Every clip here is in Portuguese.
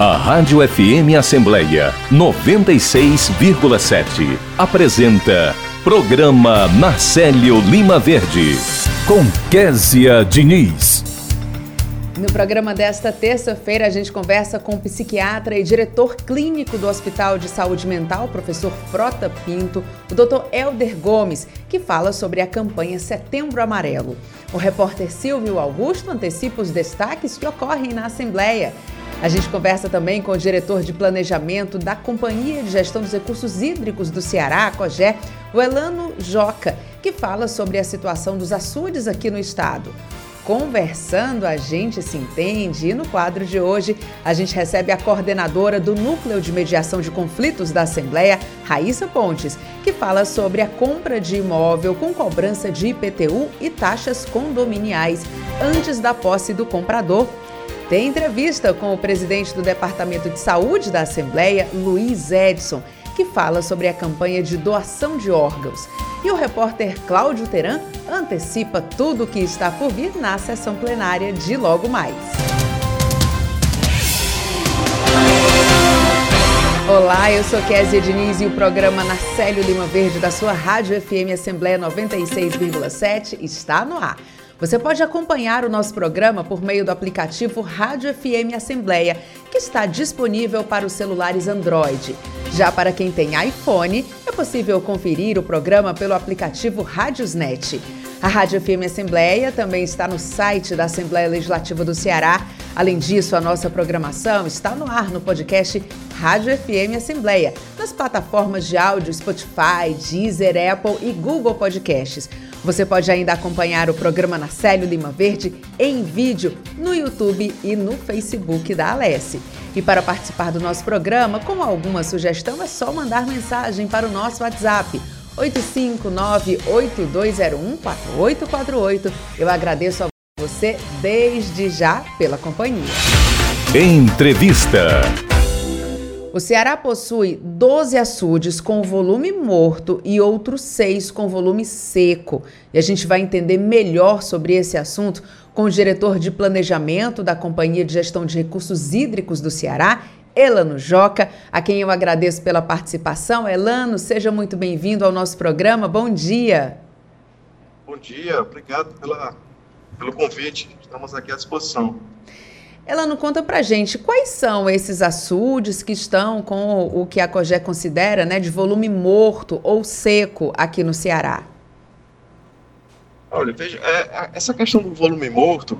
A Rádio FM Assembleia 96,7 apresenta Programa Marcelo Lima Verde com Késia Diniz. No programa desta terça-feira, a gente conversa com o psiquiatra e diretor clínico do Hospital de Saúde Mental, professor Frota Pinto, o Dr. Elder Gomes, que fala sobre a campanha Setembro Amarelo. O repórter Silvio Augusto antecipa os destaques que ocorrem na Assembleia. A gente conversa também com o diretor de planejamento da Companhia de Gestão dos Recursos Hídricos do Ceará, COGÉ, o Elano Joca, que fala sobre a situação dos açudes aqui no estado. Conversando, a gente se entende e no quadro de hoje a gente recebe a coordenadora do Núcleo de Mediação de Conflitos da Assembleia, Raíssa Pontes, que fala sobre a compra de imóvel com cobrança de IPTU e taxas condominiais antes da posse do comprador tem entrevista com o presidente do Departamento de Saúde da Assembleia, Luiz Edson, que fala sobre a campanha de doação de órgãos. E o repórter Cláudio Teran antecipa tudo o que está por vir na sessão plenária de logo mais. Olá, eu sou Kézia Diniz e o programa Narcélio Lima Verde da sua Rádio FM Assembleia 96,7 está no ar. Você pode acompanhar o nosso programa por meio do aplicativo Rádio FM Assembleia, que está disponível para os celulares Android. Já para quem tem iPhone, é possível conferir o programa pelo aplicativo Rádiosnet. A Rádio FM Assembleia também está no site da Assembleia Legislativa do Ceará. Além disso, a nossa programação está no ar no podcast Rádio FM Assembleia, nas plataformas de áudio Spotify, Deezer, Apple e Google Podcasts. Você pode ainda acompanhar o programa Narcélio Lima Verde em vídeo no YouTube e no Facebook da Alesse. E para participar do nosso programa, com alguma sugestão, é só mandar mensagem para o nosso WhatsApp 859-8201-4848. Eu agradeço a você desde já pela companhia. Entrevista. O Ceará possui 12 açudes com volume morto e outros seis com volume seco. E a gente vai entender melhor sobre esse assunto com o diretor de planejamento da Companhia de Gestão de Recursos Hídricos do Ceará, Elano Joca, a quem eu agradeço pela participação. Elano, seja muito bem-vindo ao nosso programa. Bom dia. Bom dia, obrigado pela, pelo convite. Estamos aqui à disposição. Ela não conta pra gente quais são esses açudes que estão com o que a COGÉ considera né, de volume morto ou seco aqui no Ceará. Olha, veja, é, essa questão do volume morto,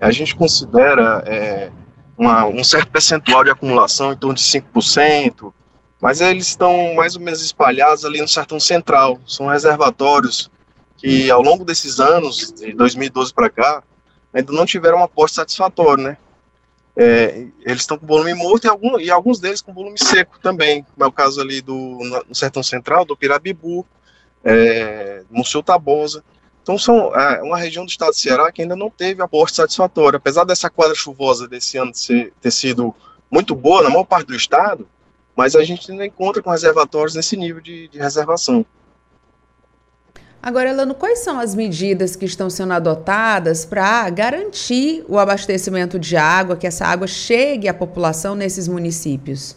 a gente considera é, uma, um certo percentual de acumulação, em torno de 5%, mas eles estão mais ou menos espalhados ali no Sertão Central. São reservatórios que, ao longo desses anos, de 2012 para cá, ainda não tiveram um aporte satisfatório, né? É, eles estão com volume morto e, algum, e, alguns deles com volume seco também, é o caso ali do no Sertão Central, do Pirabibu, é, Museu Tabosa. Então são é, uma região do estado de Ceará que ainda não teve aporte satisfatório. Apesar dessa quadra chuvosa desse ano ser, ter sido muito boa na maior parte do estado, mas a gente ainda encontra com reservatórios nesse nível de, de reservação. Agora, Elano, quais são as medidas que estão sendo adotadas para garantir o abastecimento de água, que essa água chegue à população nesses municípios?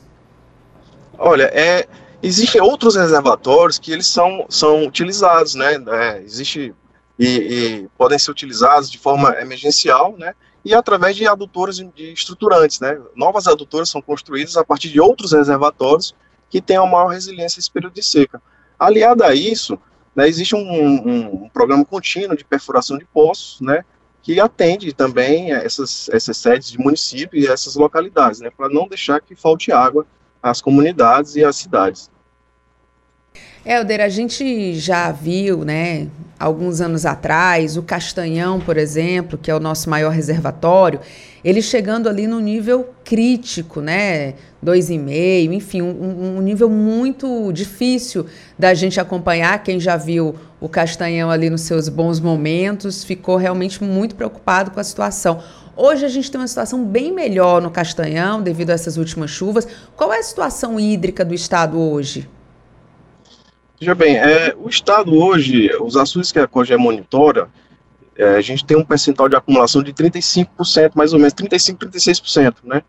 Olha, é, existem outros reservatórios que eles são, são utilizados, né? É, existe e, e, podem ser utilizados de forma emergencial, né? E através de adutoras de estruturantes, né? Novas adutoras são construídas a partir de outros reservatórios que tenham maior resiliência nesse período de seca. Aliado a isso, né, existe um, um, um, programa contínuo de perfuração de poços, né, que atende também essas, essas sedes de município e essas localidades, né, para não deixar que falte água às comunidades e às cidades. Helder, a gente já viu, né, alguns anos atrás, o Castanhão, por exemplo, que é o nosso maior reservatório, ele chegando ali no nível crítico, né, 2,5, enfim, um, um nível muito difícil da gente acompanhar. Quem já viu o Castanhão ali nos seus bons momentos ficou realmente muito preocupado com a situação. Hoje a gente tem uma situação bem melhor no Castanhão devido a essas últimas chuvas. Qual é a situação hídrica do estado hoje? Veja bem, é, o Estado hoje, os açudes que a COGE monitora, é, a gente tem um percentual de acumulação de 35%, mais ou menos, 35%, 36%, né?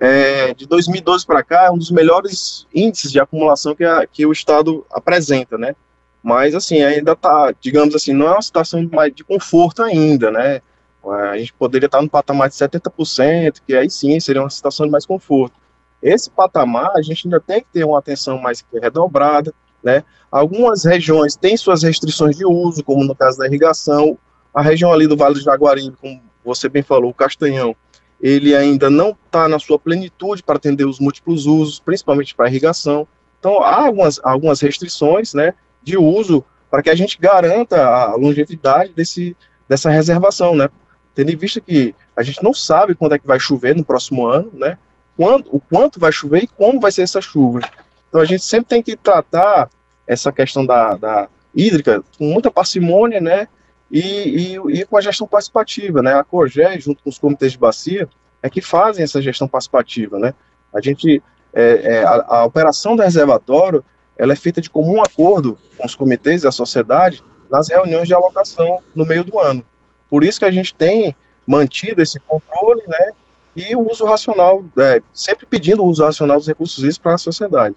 é, de 2012 para cá, é um dos melhores índices de acumulação que, a, que o Estado apresenta, né? Mas, assim, ainda está, digamos assim, não é uma situação mais de conforto ainda, né? A gente poderia estar no patamar de 70%, que aí sim seria uma situação de mais conforto. Esse patamar, a gente ainda tem que ter uma atenção mais redobrada, né? Algumas regiões têm suas restrições de uso, como no caso da irrigação. A região ali do Vale do Jaguaribe, como você bem falou, o Castanhão, ele ainda não está na sua plenitude para atender os múltiplos usos, principalmente para irrigação. Então, há algumas, algumas restrições né, de uso para que a gente garanta a longevidade desse, dessa reservação, né? Tendo em vista que a gente não sabe quando é que vai chover no próximo ano, né? Quando, o quanto vai chover e como vai ser essa chuva. Então, a gente sempre tem que tratar essa questão da, da hídrica com muita parcimônia, né? E, e, e, com a gestão participativa, né? A CORGE, junto com os comitês de bacia, é que fazem essa gestão participativa, né? A gente, é, é, a, a, operação do reservatório, ela é feita de comum acordo com os comitês e a sociedade nas reuniões de alocação no meio do ano. Por isso que a gente tem mantido esse controle, né? E o uso racional, é, sempre pedindo o uso racional dos recursos hídricos para a sociedade.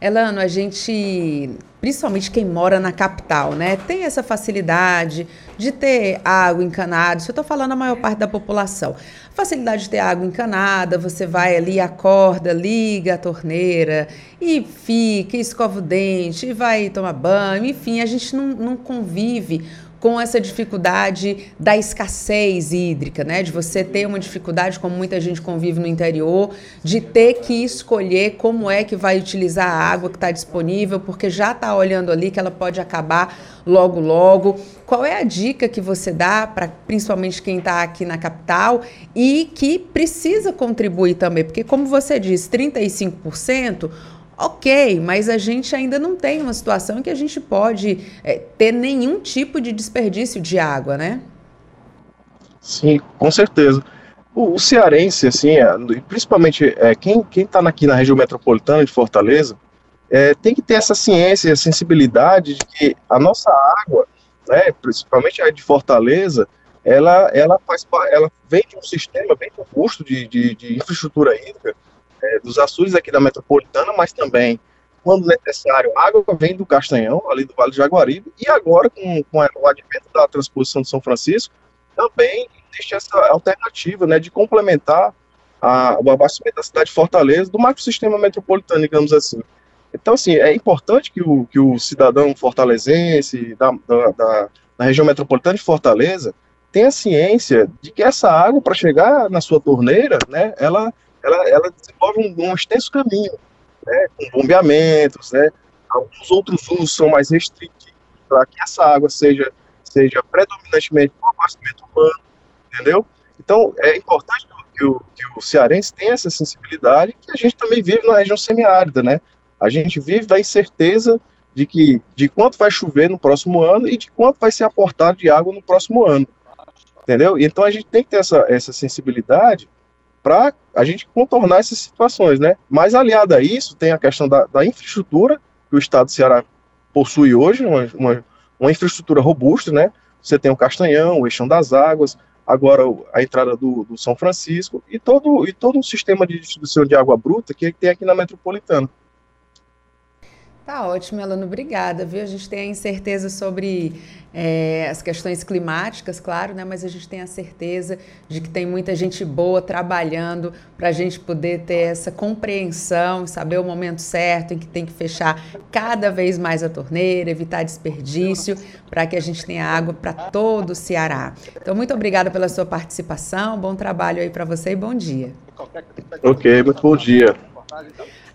Elano, a gente, principalmente quem mora na capital, né, tem essa facilidade de ter água encanada. Isso eu estou falando a maior parte da população. Facilidade de ter água encanada, você vai ali, acorda, liga a torneira e fica, escova o dente, e vai tomar banho, enfim, a gente não, não convive com essa dificuldade da escassez hídrica, né? De você ter uma dificuldade, como muita gente convive no interior, de ter que escolher como é que vai utilizar a água que está disponível, porque já está olhando ali que ela pode acabar logo, logo. Qual é a dica que você dá para principalmente quem está aqui na capital e que precisa contribuir também? Porque, como você disse, 35% Ok, mas a gente ainda não tem uma situação em que a gente pode é, ter nenhum tipo de desperdício de água, né? Sim, com certeza. O, o cearense, assim, é, principalmente é, quem está aqui na região metropolitana de Fortaleza, é, tem que ter essa ciência a sensibilidade de que a nossa água, né, principalmente a de Fortaleza, ela, ela, faz, ela vem de um sistema bem robusto de, de, de infraestrutura hídrica, é, dos Açores aqui da metropolitana, mas também, quando necessário, água vem do Castanhão, ali do Vale do Jaguaribe, e agora, com, com o advento da transposição de São Francisco, também existe essa alternativa né, de complementar a, o abastecimento da cidade de Fortaleza do macrosistema metropolitano, digamos assim. Então, assim, é importante que o, que o cidadão fortalezense da, da, da, da região metropolitana de Fortaleza tenha ciência de que essa água, para chegar na sua torneira, né, ela ela, ela desenvolve um, um extenso caminho, né, com bombeamentos, né, alguns outros usos são mais restritivos para que essa água seja, seja predominantemente para o abastecimento humano, entendeu? Então, é importante que o, que o cearense tenha essa sensibilidade, que a gente também vive na região semiárida, né? A gente vive da incerteza de que de quanto vai chover no próximo ano e de quanto vai ser aportado de água no próximo ano, entendeu? Então a gente tem que ter essa, essa sensibilidade para a gente contornar essas situações, né? Mas aliado a isso, tem a questão da, da infraestrutura que o Estado do Ceará possui hoje, uma, uma, uma, infraestrutura robusta, né? Você tem o Castanhão, o Eixão das Águas, agora a entrada do, do São Francisco e todo, e todo um sistema de distribuição de água bruta que tem aqui na metropolitana. Tá ótimo, Elano, obrigada, viu? A gente tem a incerteza sobre é, as questões climáticas, claro, né? Mas a gente tem a certeza de que tem muita gente boa trabalhando para a gente poder ter essa compreensão, saber o momento certo em que tem que fechar cada vez mais a torneira, evitar desperdício, para que a gente tenha água para todo o Ceará. Então, muito obrigada pela sua participação, bom trabalho aí para você e bom dia. Ok, muito bom dia.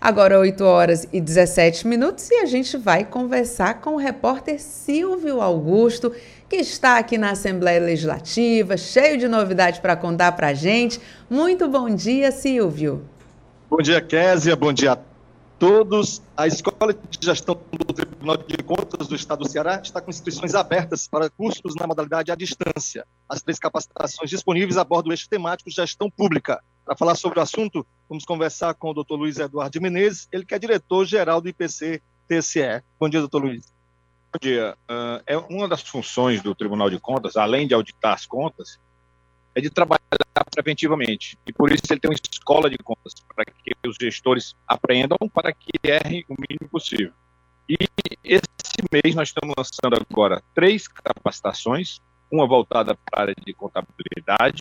Agora 8 horas e 17 minutos e a gente vai conversar com o repórter Silvio Augusto, que está aqui na Assembleia Legislativa, cheio de novidade para contar para a gente. Muito bom dia, Silvio. Bom dia, Késia. Bom dia a todos. A Escola de Gestão do Tribunal de Contas do Estado do Ceará está com inscrições abertas para cursos na modalidade à distância. As três capacitações disponíveis abordam o eixo temático Gestão Pública. Para falar sobre o assunto, vamos conversar com o doutor Luiz Eduardo Menezes, ele que é diretor-geral do IPC TSE. Bom dia, doutor Luiz. Bom dia. Uh, é uma das funções do Tribunal de Contas, além de auditar as contas, é de trabalhar preventivamente. E por isso ele tem uma escola de contas, para que os gestores aprendam para que errem o mínimo possível. E esse mês nós estamos lançando agora três capacitações, uma voltada para a área de contabilidade,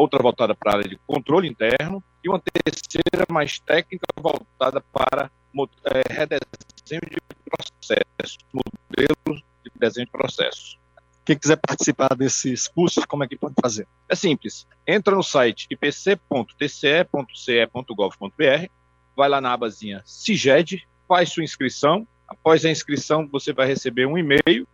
outra voltada para a área de controle interno e uma terceira mais técnica voltada para é, redesenho de processos, modelos de desenho de processos. Quem quiser participar desses cursos, como é que pode fazer? É simples. Entra no site ipc.tce.ce.gov.br, vai lá na abazinha CIGED, faz sua inscrição. Após a inscrição, você vai receber um e-mail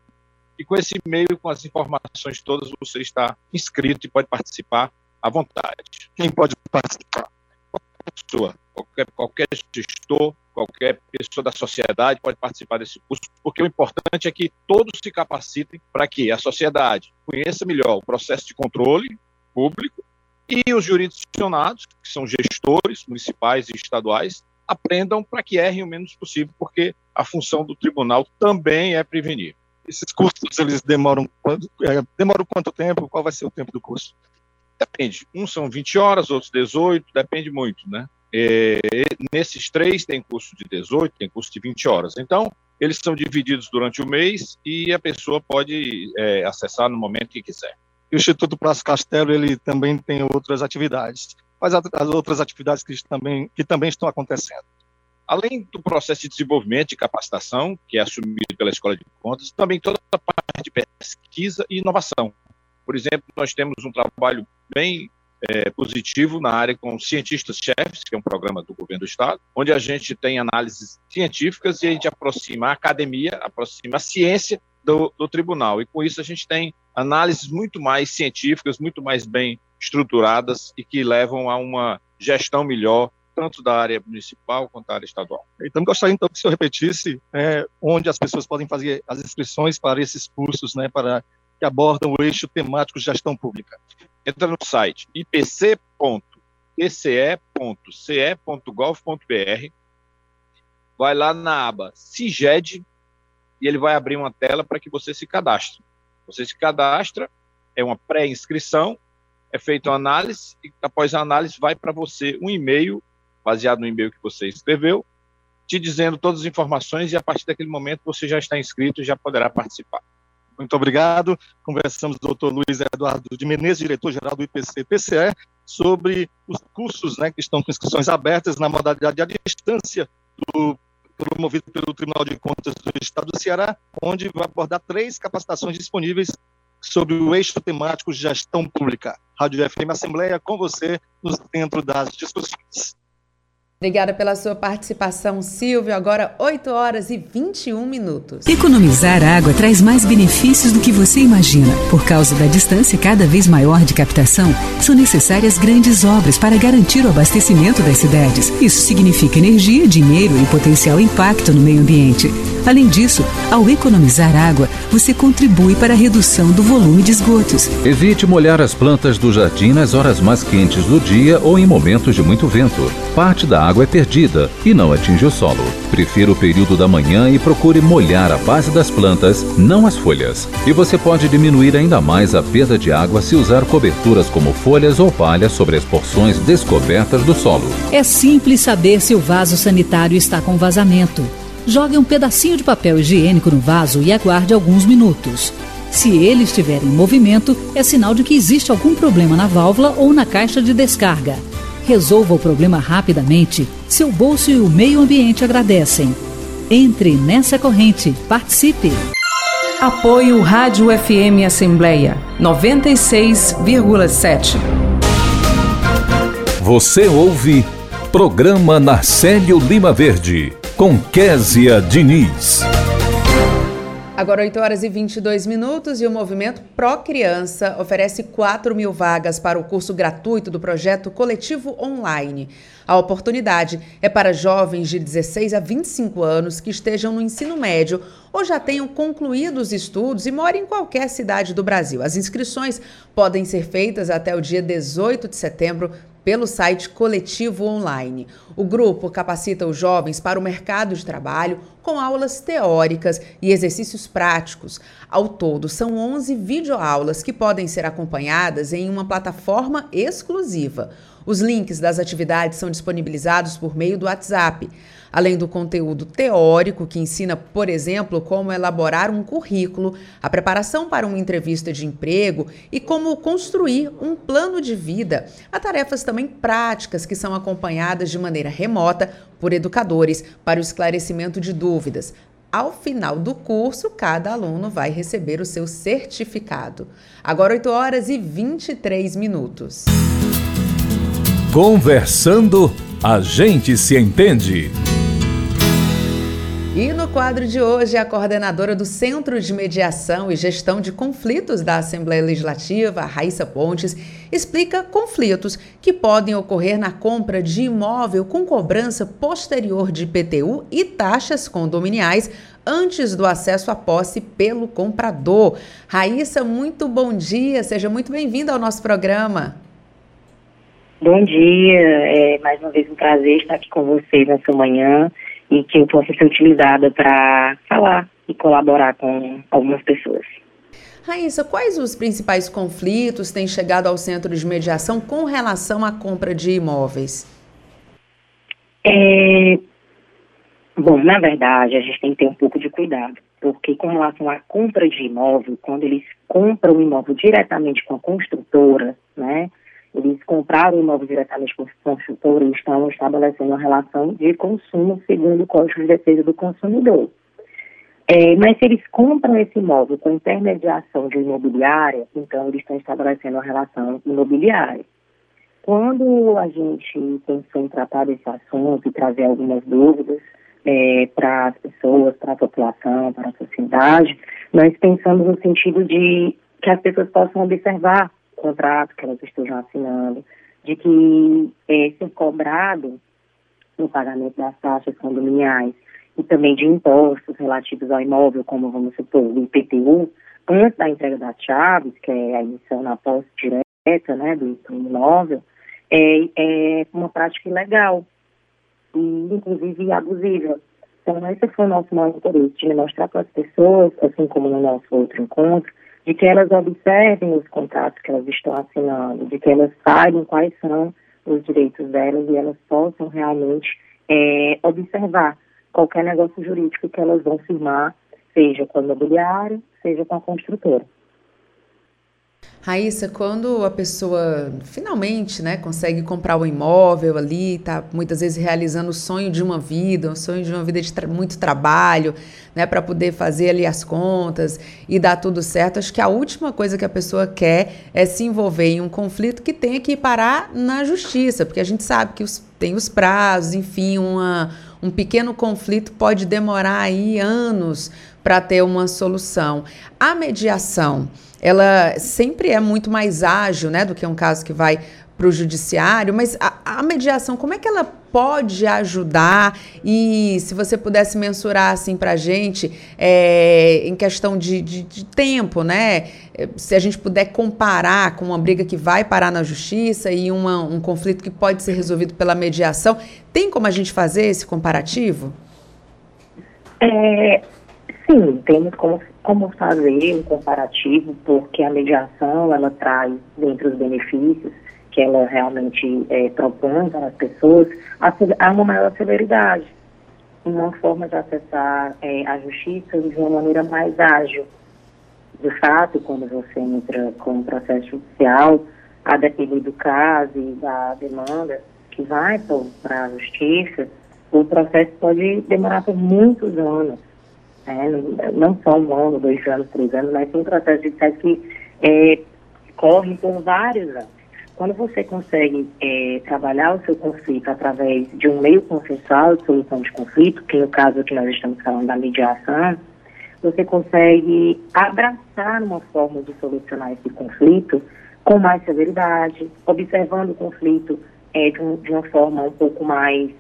e com esse e-mail, com as informações todas, você está inscrito e pode participar à vontade. Quem pode participar? Qualquer pessoa, qualquer, qualquer gestor, qualquer pessoa da sociedade pode participar desse curso, porque o importante é que todos se capacitem para que a sociedade conheça melhor o processo de controle público e os jurisdicionados, que são gestores municipais e estaduais, aprendam para que errem o menos possível, porque a função do tribunal também é prevenir. Esses cursos, eles demoram, é, demoram quanto tempo? Qual vai ser o tempo do curso? Depende. Uns são 20 horas, outros 18, depende muito, né? É, nesses três tem curso de 18, tem curso de 20 horas. Então, eles são divididos durante o mês e a pessoa pode é, acessar no momento que quiser. E o Instituto Praça Castelo, ele também tem outras atividades. Quais as outras atividades que também, que também estão acontecendo? Além do processo de desenvolvimento e capacitação, que é assumido pela Escola de Contas, também toda a parte de pesquisa e inovação. Por exemplo, nós temos um trabalho bem é, positivo na área com cientistas-chefes, que é um programa do governo do Estado, onde a gente tem análises científicas e a gente aproxima a academia, aproxima a ciência do, do tribunal. E com isso a gente tem análises muito mais científicas, muito mais bem estruturadas e que levam a uma gestão melhor tanto da área municipal quanto da área estadual. Então, gostaria então que o senhor repetisse é, onde as pessoas podem fazer as inscrições para esses cursos, né, para que abordam o eixo temático gestão pública entra no site ipc.tce.ce.gov.br, vai lá na aba CIGED e ele vai abrir uma tela para que você se cadastre. Você se cadastra, é uma pré-inscrição, é feita uma análise e após a análise vai para você um e-mail, baseado no e-mail que você escreveu, te dizendo todas as informações e a partir daquele momento você já está inscrito e já poderá participar. Muito obrigado. Conversamos com o doutor Luiz Eduardo de Menezes, diretor-geral do IPC-PCE, sobre os cursos né, que estão com inscrições abertas na modalidade à distância do, promovido pelo Tribunal de Contas do Estado do Ceará, onde vai abordar três capacitações disponíveis sobre o eixo temático gestão pública. Rádio FM Assembleia com você no centro das discussões. Obrigada pela sua participação, Silvio. Agora 8 horas e 21 minutos. Economizar água traz mais benefícios do que você imagina. Por causa da distância cada vez maior de captação, são necessárias grandes obras para garantir o abastecimento das cidades. Isso significa energia, dinheiro e potencial impacto no meio ambiente. Além disso, ao economizar água, você contribui para a redução do volume de esgotos. Evite molhar as plantas do jardim nas horas mais quentes do dia ou em momentos de muito vento. Parte da água é perdida e não atinge o solo. Prefira o período da manhã e procure molhar a base das plantas, não as folhas. E você pode diminuir ainda mais a perda de água se usar coberturas como folhas ou palha sobre as porções descobertas do solo. É simples saber se o vaso sanitário está com vazamento. Jogue um pedacinho de papel higiênico no vaso e aguarde alguns minutos. Se ele estiver em movimento, é sinal de que existe algum problema na válvula ou na caixa de descarga. Resolva o problema rapidamente. Seu bolso e o meio ambiente agradecem. Entre nessa corrente. Participe! Apoio Rádio FM Assembleia 96,7. Você ouve Programa Narcélio Lima Verde com Késia Diniz. Agora 8 horas e 22 minutos e o movimento Pró Criança oferece 4 mil vagas para o curso gratuito do projeto Coletivo Online. A oportunidade é para jovens de 16 a 25 anos que estejam no ensino médio ou já tenham concluído os estudos e morem em qualquer cidade do Brasil. As inscrições podem ser feitas até o dia 18 de setembro pelo site Coletivo Online. O grupo capacita os jovens para o mercado de trabalho com aulas teóricas e exercícios práticos. Ao todo, são 11 videoaulas que podem ser acompanhadas em uma plataforma exclusiva. Os links das atividades são disponibilizados por meio do WhatsApp. Além do conteúdo teórico, que ensina, por exemplo, como elaborar um currículo, a preparação para uma entrevista de emprego e como construir um plano de vida, há tarefas também práticas que são acompanhadas de maneira remota por educadores para o esclarecimento de dúvidas. Ao final do curso, cada aluno vai receber o seu certificado. Agora 8 horas e 23 minutos. Conversando, a gente se entende. E no quadro de hoje, a coordenadora do Centro de Mediação e Gestão de Conflitos da Assembleia Legislativa, Raíssa Pontes, explica conflitos que podem ocorrer na compra de imóvel com cobrança posterior de IPTU e taxas condominiais antes do acesso à posse pelo comprador. Raíssa, muito bom dia, seja muito bem-vinda ao nosso programa. Bom dia, é mais uma vez um prazer estar aqui com vocês nessa manhã e que eu possa ser utilizada para falar e colaborar com algumas pessoas. Raíssa, quais os principais conflitos têm chegado ao centro de mediação com relação à compra de imóveis? É... Bom, na verdade, a gente tem que ter um pouco de cuidado, porque com relação à compra de imóvel, quando eles compram o imóvel diretamente com a construtora, né, eles compraram o imóvel diretamente com o construtor e estão estabelecendo uma relação de consumo segundo o Código de Defesa do Consumidor. É, mas se eles compram esse imóvel com intermediação de imobiliária, então eles estão estabelecendo uma relação imobiliária. Quando a gente pensou em tratar desse assunto e trazer algumas dúvidas é, para as pessoas, para a população, para a sociedade, nós pensamos no sentido de que as pessoas possam observar contrato que elas estejam assinando, de que é, ser cobrado no pagamento das taxas condominiais e também de impostos relativos ao imóvel, como vamos supor, o IPTU, antes da entrega das chaves, que é a emissão na posse direta né, do, imóvel, é, é uma prática ilegal e, inclusive, abusiva. Então, esse foi o nosso maior interesse, de mostrar para as pessoas, assim como no nosso outro encontro, de que elas observem os contratos que elas estão assinando, de que elas saibam quais são os direitos delas e elas possam realmente é, observar qualquer negócio jurídico que elas vão firmar, seja com o imobiliário, seja com a construtora. Raíssa, quando a pessoa finalmente né, consegue comprar o um imóvel ali, está muitas vezes realizando o sonho de uma vida, o sonho de uma vida de tra muito trabalho, né, para poder fazer ali as contas e dar tudo certo, acho que a última coisa que a pessoa quer é se envolver em um conflito que tenha que parar na justiça, porque a gente sabe que os, tem os prazos, enfim, uma, um pequeno conflito pode demorar aí anos para ter uma solução. A mediação ela sempre é muito mais ágil, né, do que um caso que vai para o judiciário, mas a, a, mediação, como é que ela pode ajudar? E se você pudesse mensurar assim para a gente, é, em questão de, de, de, tempo, né? Se a gente puder comparar com uma briga que vai parar na justiça e uma, um conflito que pode ser resolvido pela mediação, tem como a gente fazer esse comparativo? É, sim, temos como como fazer um comparativo, porque a mediação ela traz, dentre os benefícios que ela realmente é, propõe para as pessoas, há uma maior celeridade, uma forma de acessar é, a justiça de uma maneira mais ágil. De fato, quando você entra com um processo judicial, a depender do caso e da demanda que vai para a justiça, o processo pode demorar por muitos anos né? não só um ano, dois anos, três anos, mas tem um processo sucesso que é, corre por vários anos. Quando você consegue é, trabalhar o seu conflito através de um meio consensual de solução de conflito, que no caso que nós estamos falando da mediação, você consegue abraçar uma forma de solucionar esse conflito com mais severidade, observando o conflito é, de, um, de uma forma um pouco mais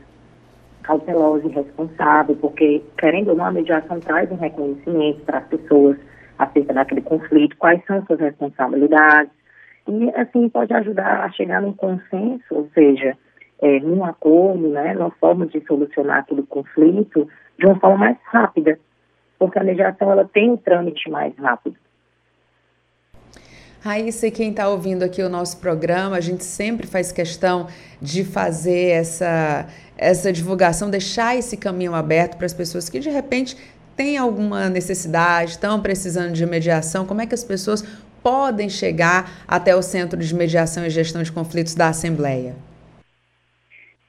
cautelosa e responsável, porque, querendo ou não, a mediação traz um reconhecimento para as pessoas acerca daquele conflito, quais são suas responsabilidades, e assim pode ajudar a chegar num consenso, ou seja, é, num acordo, né, numa forma de solucionar aquele conflito de uma forma mais rápida, porque a mediação ela tem um trâmite mais rápido. Raíssa, e quem está ouvindo aqui o nosso programa, a gente sempre faz questão de fazer essa, essa divulgação, deixar esse caminho aberto para as pessoas que de repente têm alguma necessidade, estão precisando de mediação. Como é que as pessoas podem chegar até o Centro de Mediação e Gestão de Conflitos da Assembleia?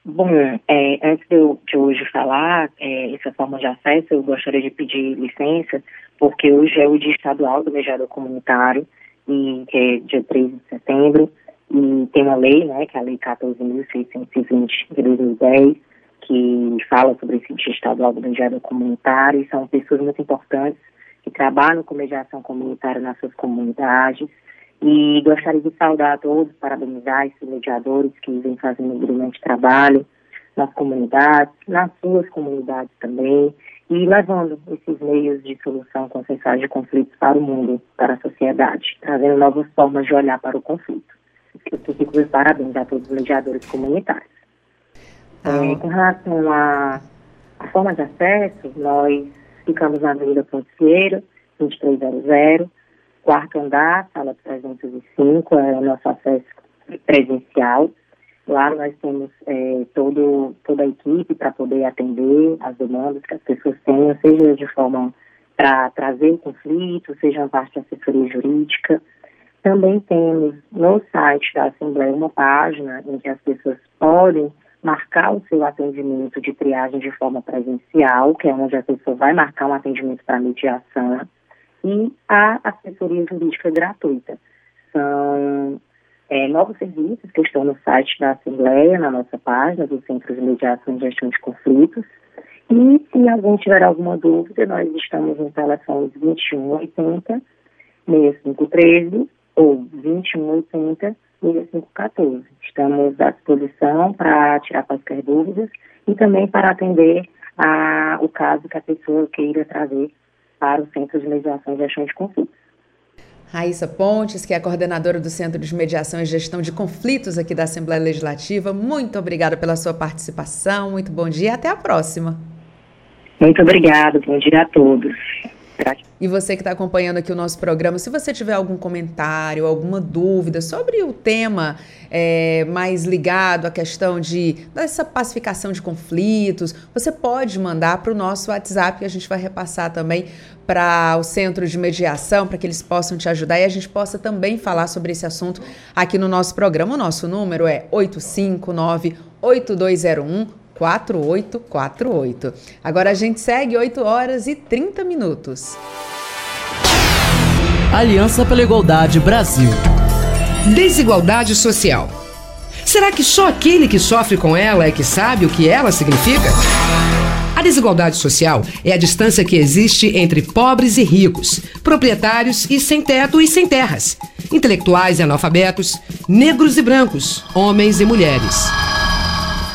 Bom, é, antes de eu, de hoje falar é, essa forma de acesso, eu gostaria de pedir licença, porque hoje é o Dia Estadual do Mediador Comunitário, e, que é dia 13 de setembro, e tem uma lei, né, que é a Lei 14.620 de 2010, que fala sobre esse Dia Estadual do Mediador Comunitário, e são pessoas muito importantes que trabalham com mediação comunitária nas suas comunidades, e gostaria de saudar a todos, parabenizar esses mediadores que vêm fazendo um brilhante trabalho nas comunidades, nas suas comunidades também, e levando esses meios de solução consensual de conflitos para o mundo, para a sociedade, trazendo novas formas de olhar para o conflito. Eu fico de parabéns a todos os mediadores comunitários. Ah. É, com relação à forma de acesso, nós ficamos na Avenida Ponteira, 2300, quarto andar, sala 305, é o nosso acesso presencial. Lá nós temos é, todo, toda a equipe para poder atender as demandas que as pessoas tenham, seja de forma para trazer conflito, seja na parte de assessoria jurídica. Também temos no site da Assembleia uma página em que as pessoas podem marcar o seu atendimento de triagem de forma presencial, que é onde a pessoa vai marcar um atendimento para mediação e a assessoria jurídica gratuita. São é, novos serviços que estão no site da Assembleia, na nossa página do Centro de Mediação e Gestão de Conflitos. E se alguém tiver alguma dúvida, nós estamos no telefone 2180 6513 ou 2180 6514. Estamos à disposição para tirar quaisquer dúvidas e também para atender a, o caso que a pessoa queira trazer para o Centro de Mediação e Gestão de Conflitos. Raíssa Pontes, que é a coordenadora do Centro de Mediação e Gestão de Conflitos aqui da Assembleia Legislativa, muito obrigada pela sua participação, muito bom dia e até a próxima. Muito obrigada, bom dia a todos. E você que está acompanhando aqui o nosso programa, se você tiver algum comentário, alguma dúvida sobre o tema é, mais ligado à questão de dessa pacificação de conflitos, você pode mandar para o nosso WhatsApp que a gente vai repassar também para o centro de mediação, para que eles possam te ajudar e a gente possa também falar sobre esse assunto aqui no nosso programa. O nosso número é 859 8201 4848. Agora a gente segue 8 horas e 30 minutos. Aliança pela Igualdade Brasil. Desigualdade social. Será que só aquele que sofre com ela é que sabe o que ela significa? A desigualdade social é a distância que existe entre pobres e ricos, proprietários e sem teto e sem terras, intelectuais e analfabetos, negros e brancos, homens e mulheres.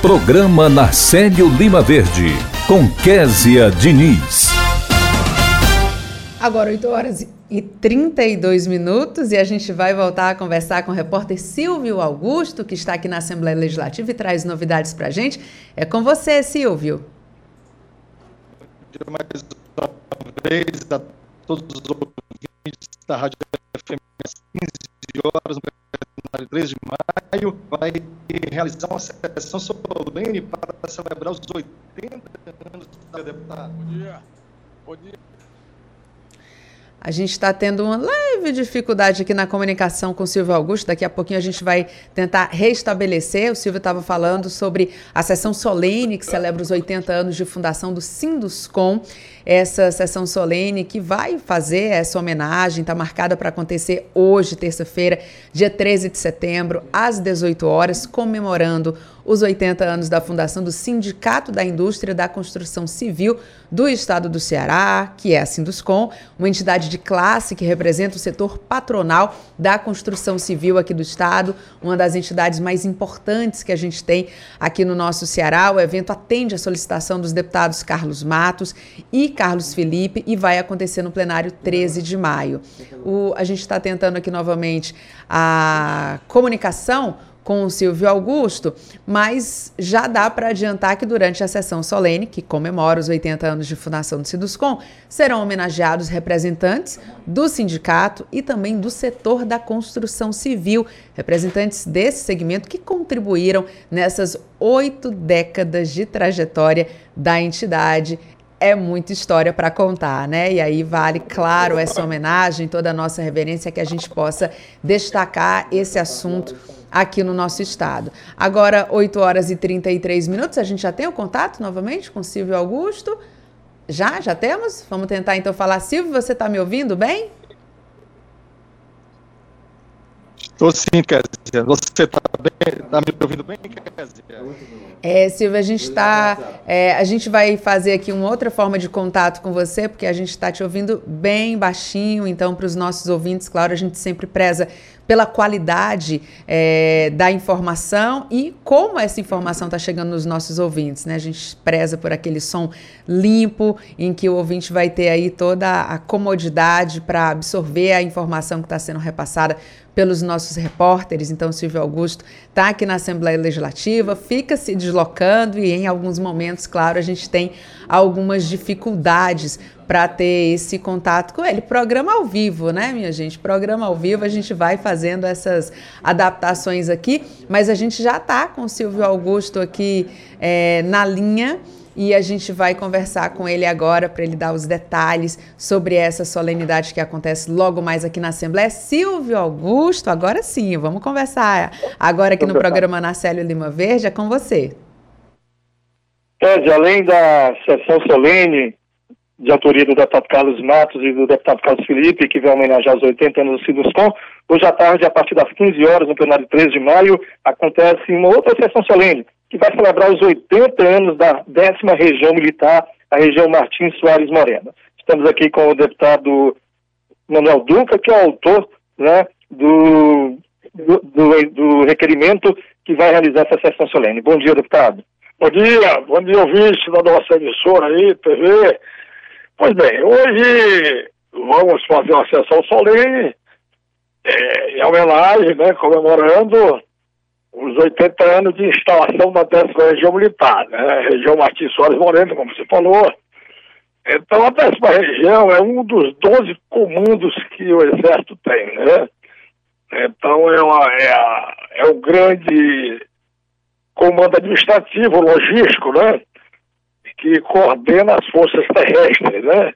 Programa Narcélio Lima Verde, com Késia Diniz. Agora 8 horas e 32 minutos e a gente vai voltar a conversar com o repórter Silvio Augusto, que está aqui na Assembleia Legislativa e traz novidades para a gente. É com você, Silvio. Mais uma vez a todos os ouvintes da Rádio FM 15 horas, no 3 de maio, vai realizar uma sessão solene para celebrar os 80 anos da deputada. Bom dia. Bom dia. A gente está tendo uma leve dificuldade aqui na comunicação com o Silvio Augusto. Daqui a pouquinho a gente vai tentar restabelecer. O Silvio estava falando sobre a sessão solene que celebra os 80 anos de fundação do Sinduscom. Essa sessão solene que vai fazer essa homenagem está marcada para acontecer hoje, terça-feira, dia 13 de setembro, às 18 horas, comemorando os 80 anos da fundação do Sindicato da Indústria da Construção Civil do Estado do Ceará, que é a Sinduscom, uma entidade de classe que representa o setor patronal da construção civil aqui do Estado, uma das entidades mais importantes que a gente tem aqui no nosso Ceará. O evento atende a solicitação dos deputados Carlos Matos e Carlos Felipe e vai acontecer no plenário 13 de maio. O, a gente está tentando aqui novamente a comunicação com o Silvio Augusto, mas já dá para adiantar que durante a sessão solene, que comemora os 80 anos de fundação do Siduscom, serão homenageados representantes do sindicato e também do setor da construção civil, representantes desse segmento que contribuíram nessas oito décadas de trajetória da entidade é muita história para contar, né? E aí vale, claro, essa homenagem, toda a nossa reverência, que a gente possa destacar esse assunto aqui no nosso estado. Agora, 8 horas e 33 minutos, a gente já tem o contato novamente com Silvio Augusto? Já? Já temos? Vamos tentar então falar. Silvio, você está me ouvindo bem? Estou sim, Kézia. Você está tá me ouvindo bem, Kézia? É, Silvia, a gente está. É, a gente vai fazer aqui uma outra forma de contato com você, porque a gente está te ouvindo bem baixinho. Então, para os nossos ouvintes, claro, a gente sempre preza pela qualidade é, da informação e como essa informação está chegando nos nossos ouvintes. Né? A gente preza por aquele som limpo, em que o ouvinte vai ter aí toda a comodidade para absorver a informação que está sendo repassada pelos nossos repórteres. Então, Silvio Augusto está aqui na Assembleia Legislativa, fica se deslocando e, em alguns momentos, claro, a gente tem algumas dificuldades para ter esse contato com ele. Programa ao vivo, né, minha gente? Programa ao vivo, a gente vai fazendo essas adaptações aqui, mas a gente já está com o Silvio Augusto aqui é, na linha e a gente vai conversar com ele agora para ele dar os detalhes sobre essa solenidade que acontece logo mais aqui na Assembleia. Silvio Augusto, agora sim, vamos conversar agora aqui no programa Narcélio Lima Verde, é com você. Ted, além da sessão solene de autoria do deputado Carlos Matos e do deputado Carlos Felipe, que vai homenagear os 80 anos do Sinuscom. Hoje à tarde, a partir das 15 horas, no plenário 13 de maio, acontece uma outra sessão solene, que vai celebrar os 80 anos da décima região militar, a região Martins Soares Morena. Estamos aqui com o deputado Manuel Duca, que é o autor né, do, do, do requerimento que vai realizar essa sessão solene. Bom dia, deputado. Bom dia, bom dia, ouvinte da nossa emissora aí, TV. Pois bem, hoje vamos fazer uma sessão solene é, em homenagem, né, comemorando os 80 anos de instalação da 10 região militar, né, região Martins Soares Moreno, como você falou. Então, a 10 região é um dos 12 comandos que o Exército tem, né? Então, é, uma, é, a, é o grande comando administrativo, logístico, né? Que coordena as forças terrestres, né?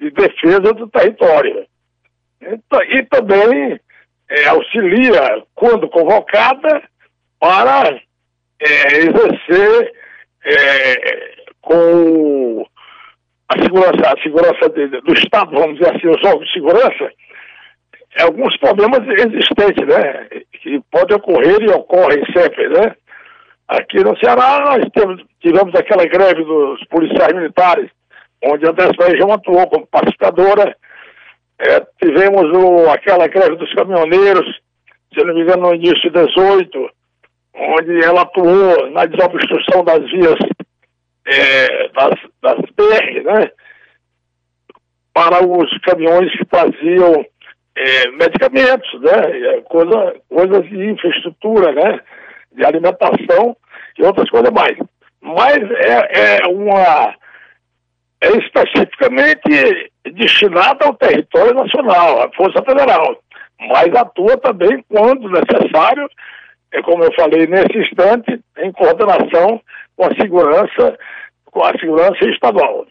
De defesa do território. E, também é, auxilia, quando convocada, para é, exercer é, com a segurança, a segurança de, do Estado, vamos dizer assim, os órgãos de segurança, alguns problemas existentes, né? Que podem ocorrer e ocorrem sempre, né? Aqui no Ceará, nós temos, tivemos aquela greve dos policiais militares, onde a região atuou como pacificadora. É, tivemos o, aquela greve dos caminhoneiros, se não me engano, no início de 18, onde ela atuou na desobstrução das vias é, das, das BR, né? Para os caminhões que traziam é, medicamentos, né? Coisa, coisas de infraestrutura, né? De alimentação e outras coisas mais. Mas é, é uma. É especificamente destinada ao território nacional, à Força Federal. Mas atua também quando necessário, é como eu falei nesse instante, em coordenação com a segurança, com a segurança estadual.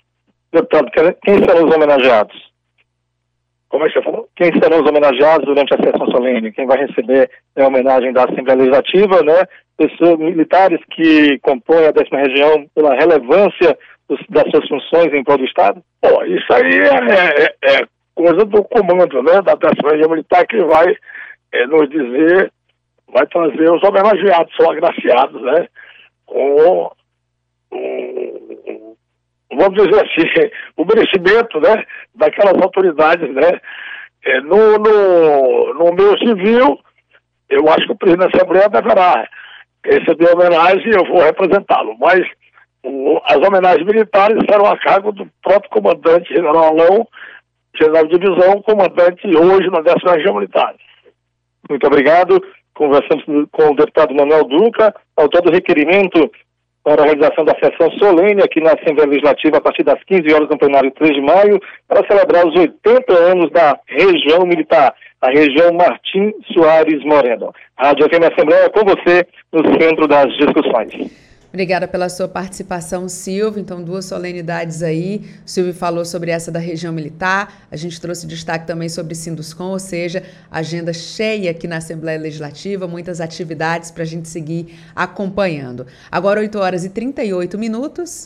Deputado, quem serão os homenageados? Como é que você falou? Quem serão os homenageados durante a sessão solene? Quem vai receber é a homenagem da Assembleia Legislativa, né? Pessoas militares que compõem a décima região pela relevância dos, das suas funções em prol do Estado? Bom, isso aí é, é, é coisa do comando, né? Da décima região militar que vai é, nos dizer, vai trazer os homenageados, são agraciados, né? Com vamos dizer assim, o merecimento né, daquelas autoridades. Né? É, no, no, no meio civil, eu acho que o presidente da Assembleia deverá receber homenagem e eu vou representá-lo. Mas o, as homenagens militares serão a cargo do próprio comandante general Alão, general de divisão, comandante hoje na 10 região militar. Muito obrigado. Conversamos com o deputado Manuel Duca, autor do requerimento para a realização da sessão solene aqui na Assembleia Legislativa a partir das 15 horas no plenário 3 de maio, para celebrar os 80 anos da região militar, a região Martim Soares Moreno. Rádio FM Assembleia com você no centro das discussões. Obrigada pela sua participação, Silvio. Então, duas solenidades aí. O Silvio falou sobre essa da região militar. A gente trouxe destaque também sobre Sinduscom, ou seja, agenda cheia aqui na Assembleia Legislativa, muitas atividades para a gente seguir acompanhando. Agora, 8 horas e 38 minutos.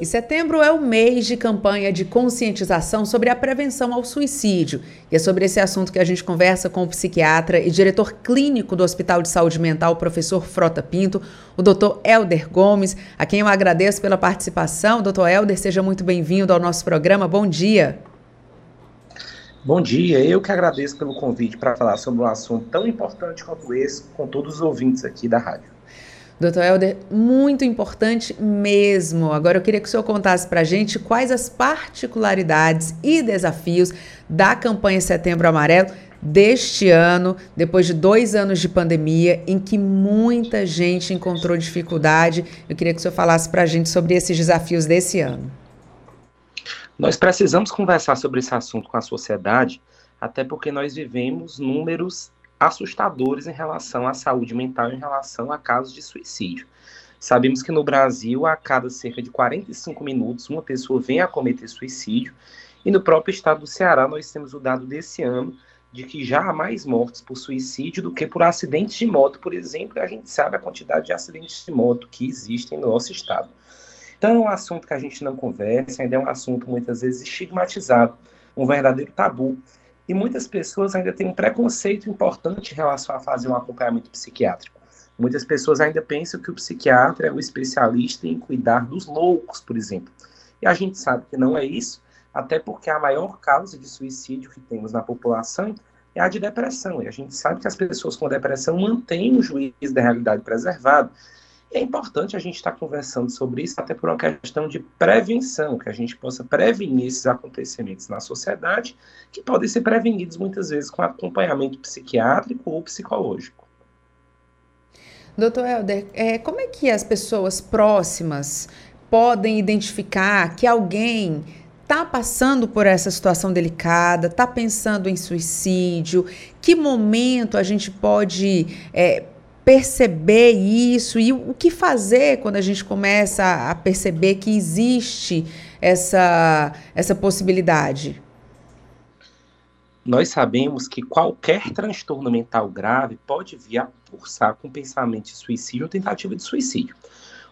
E setembro é o mês de campanha de conscientização sobre a prevenção ao suicídio. E é sobre esse assunto que a gente conversa com o psiquiatra e diretor clínico do Hospital de Saúde Mental, professor Frota Pinto, o doutor Helder Gomes, a quem eu agradeço pela participação. Doutor Helder, seja muito bem-vindo ao nosso programa. Bom dia. Bom dia, eu que agradeço pelo convite para falar sobre um assunto tão importante quanto esse com todos os ouvintes aqui da rádio. Doutor Helder, muito importante mesmo. Agora eu queria que o senhor contasse para a gente quais as particularidades e desafios da campanha Setembro Amarelo deste ano, depois de dois anos de pandemia, em que muita gente encontrou dificuldade. Eu queria que o senhor falasse para a gente sobre esses desafios desse ano. Nós precisamos conversar sobre esse assunto com a sociedade, até porque nós vivemos números assustadores em relação à saúde mental, em relação a casos de suicídio. Sabemos que no Brasil, a cada cerca de 45 minutos, uma pessoa vem a cometer suicídio, e no próprio estado do Ceará, nós temos o dado desse ano de que já há mais mortes por suicídio do que por acidentes de moto, por exemplo, e a gente sabe a quantidade de acidentes de moto que existem no nosso estado. Então, é um assunto que a gente não conversa, ainda é um assunto muitas vezes estigmatizado, um verdadeiro tabu. E muitas pessoas ainda têm um preconceito importante em relação a fazer um acompanhamento psiquiátrico. Muitas pessoas ainda pensam que o psiquiatra é o especialista em cuidar dos loucos, por exemplo. E a gente sabe que não é isso, até porque a maior causa de suicídio que temos na população é a de depressão. E a gente sabe que as pessoas com depressão mantêm o juízo da realidade preservado é importante a gente estar conversando sobre isso, até por uma questão de prevenção, que a gente possa prevenir esses acontecimentos na sociedade, que podem ser prevenidos muitas vezes com acompanhamento psiquiátrico ou psicológico. Doutor Helder, é, como é que as pessoas próximas podem identificar que alguém está passando por essa situação delicada, está pensando em suicídio, que momento a gente pode é, perceber isso e o que fazer quando a gente começa a perceber que existe essa, essa possibilidade? Nós sabemos que qualquer transtorno mental grave pode vir a cursar com pensamento de suicídio ou tentativa de suicídio.